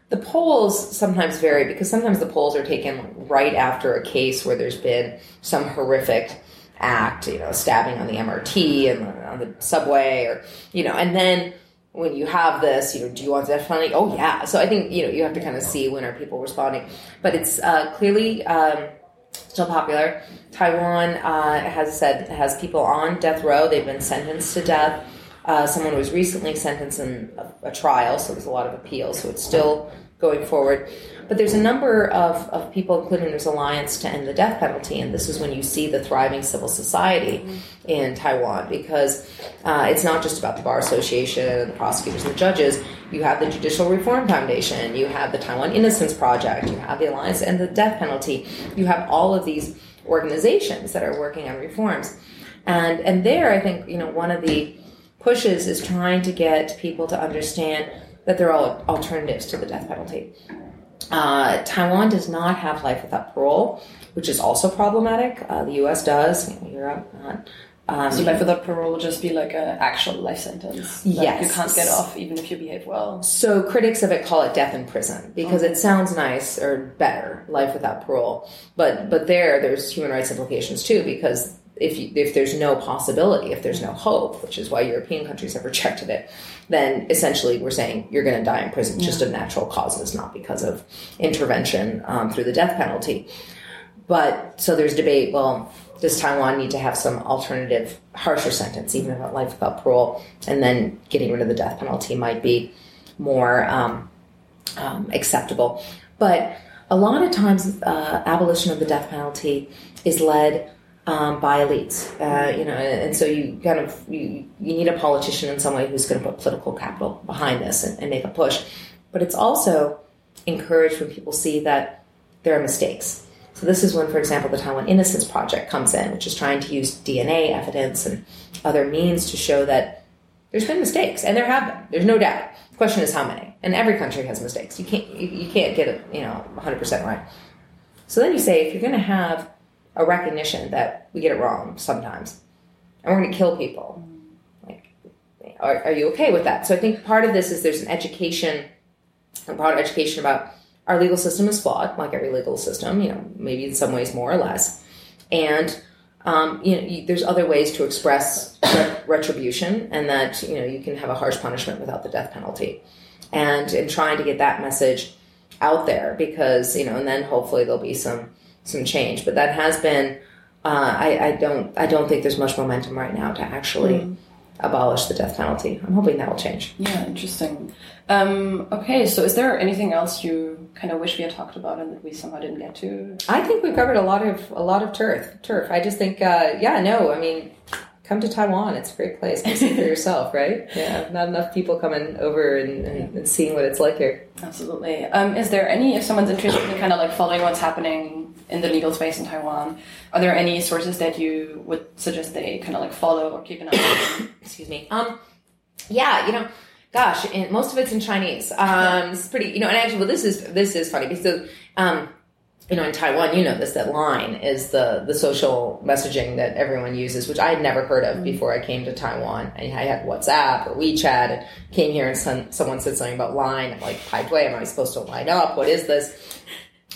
the polls sometimes vary because sometimes the polls are taken right after a case where there's been some horrific act, you know, stabbing on the MRT and on the subway or you know, and then when you have this, you know, do you want death penalty? Oh yeah. So I think you know you have to kind of see when are people responding, but it's uh, clearly um, still popular. Taiwan uh, has said has people on death row. They've been sentenced to death. Uh, someone was recently sentenced in a, a, trial, so there's a lot of appeals. So it's still going forward. But there's a number of, of people, including there's Alliance to End the Death Penalty, and this is when you see the thriving civil society mm-hmm. in Taiwan because uh, it's not just about the Bar Association, the prosecutors, and the judges. You have the Judicial Reform Foundation, you have the Taiwan Innocence Project, you have the Alliance End the Death Penalty. You have all of these organizations that are working on reforms. And, and there, I think, you know, one of the pushes is trying to get people to understand that there are alternatives to the death penalty. Uh, Taiwan does not have life without parole, which is also problematic. Uh, the U.S. does, Europe not. Um, so life without parole will just be like an actual life sentence. Like yes, you can't get off even if you behave well. So critics of it call it death in prison because it sounds nice or better, life without parole. But but there, there's human rights implications too because if you, if there's no possibility, if there's no hope, which is why European countries have rejected it, then essentially we're saying you're going to die in prison yeah. just of natural causes, not because of intervention um, through the death penalty. But so there's debate. Well, does Taiwan need to have some alternative, harsher sentence, even if life without parole, and then getting rid of the death penalty might be more um, um, acceptable? But a lot of times, uh, abolition of the death penalty is led um, by elites, uh, you know, and, so you kind of you, you need a politician in some way who's going to put political capital behind this and, and make a push. But it's also encouraged when people see that there are mistakes. So this is when, for example, the Taiwan Innocence Project comes in, which is trying to use DNA evidence and other means to show that there's been mistakes, and there have been. There's no doubt. The question is how many. And every country has mistakes. You can't you, you can't get it, you know, 100 percent right. So then you say if you're going to have a recognition that we get it wrong sometimes, and we're going to kill people. Like, are, are you okay with that? So I think part of this is there's an education, a broad education about our legal system is flawed, like every legal system. You know, maybe in some ways more or less, and um, you know, you, there's other ways to express retribution, and that you know you can have a harsh punishment without the death penalty, and in trying to get that message out there because you know, and then hopefully there'll be some some change. But that has been. Uh, I, I, don't. I don't think there's much momentum right now to actually mm. abolish the death penalty. I'm hoping that will change. Yeah, interesting. Um, okay, so is there anything else you kind of wish we had talked about and that we somehow didn't get to? I think we covered a lot of a lot of turf. Turf. I just think, uh, yeah, no. I mean, come to Taiwan. It's a great place. See for yourself, right? Yeah, not enough people coming over and, and, and seeing what it's like here. Absolutely. Um, is there any, if someone's interested in kind of like following what's happening in the legal space in Taiwan, are there any sources that you would suggest they kind of like follow or keep an eye on? Excuse me. Um, yeah, you know, gosh, and most of it's in Chinese. Um, it's pretty, you know, and actually, well, this is this is funny because um, you know, in Taiwan, you know this, that line is the, the social messaging that everyone uses, which I had never heard of mm-hmm. before I came to Taiwan. I, I had WhatsApp or WeChat and came here and some, someone said something about line. I'm like, Pai Dui, am I supposed to line up? What is this?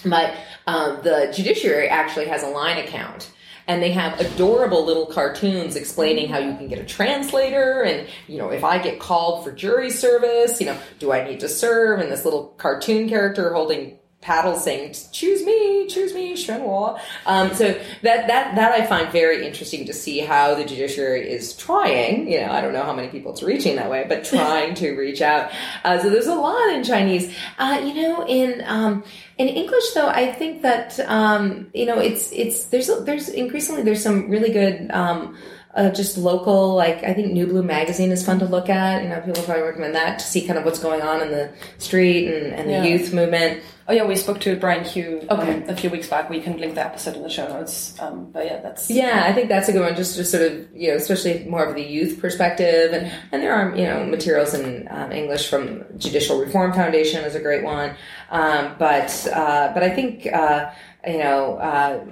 But um, the judiciary actually has a line account and they have adorable little cartoons explaining how you can get a translator and you know if i get called for jury service you know do i need to serve? And this little cartoon character holding paddle saying choose me choose me shenhua. Um, so that that that i find very interesting to see how the judiciary is trying you know i don't know how many people it's reaching that way but trying to reach out. Uh, so there's a lot in chinese. Uh, you know in um, in english though i think that um, you know it's it's there's there's increasingly there's some really good um, uh, just local, like I think New Bloom Magazine is fun to look at. You know, people probably recommend that to see kind of what's going on in the street and, and the yeah. youth movement. Oh yeah, we spoke to Brian Hioe okay. um, a few weeks back. We can link the episode in the show notes. Um, but yeah, that's yeah, I think that's a good one. Just just sort of you know, especially more of the youth perspective, and and there are you know materials in um, English from Judicial Reform Foundation is a great one. Um, but uh, but I think uh, you know, uh,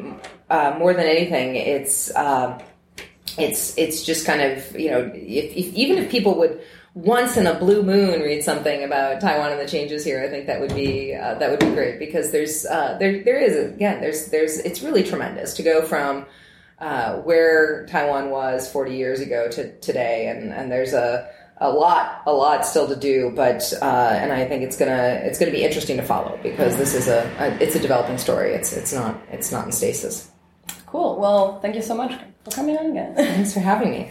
uh, more than anything, it's uh, it's it's just kind of you know, if, if, even if people would once in a blue moon read something about Taiwan and the changes here, I think that would be uh, that would be great because there's uh, there there is again there's there's it's really tremendous to go from uh, where Taiwan was 40 years ago to today, and and there's a a lot a lot still to do, but uh, and I think it's gonna it's gonna be interesting to follow because this is a, a it's a developing story. It's it's not it's not in stasis. Cool. Well, thank you so much for coming on again. Thanks for having me.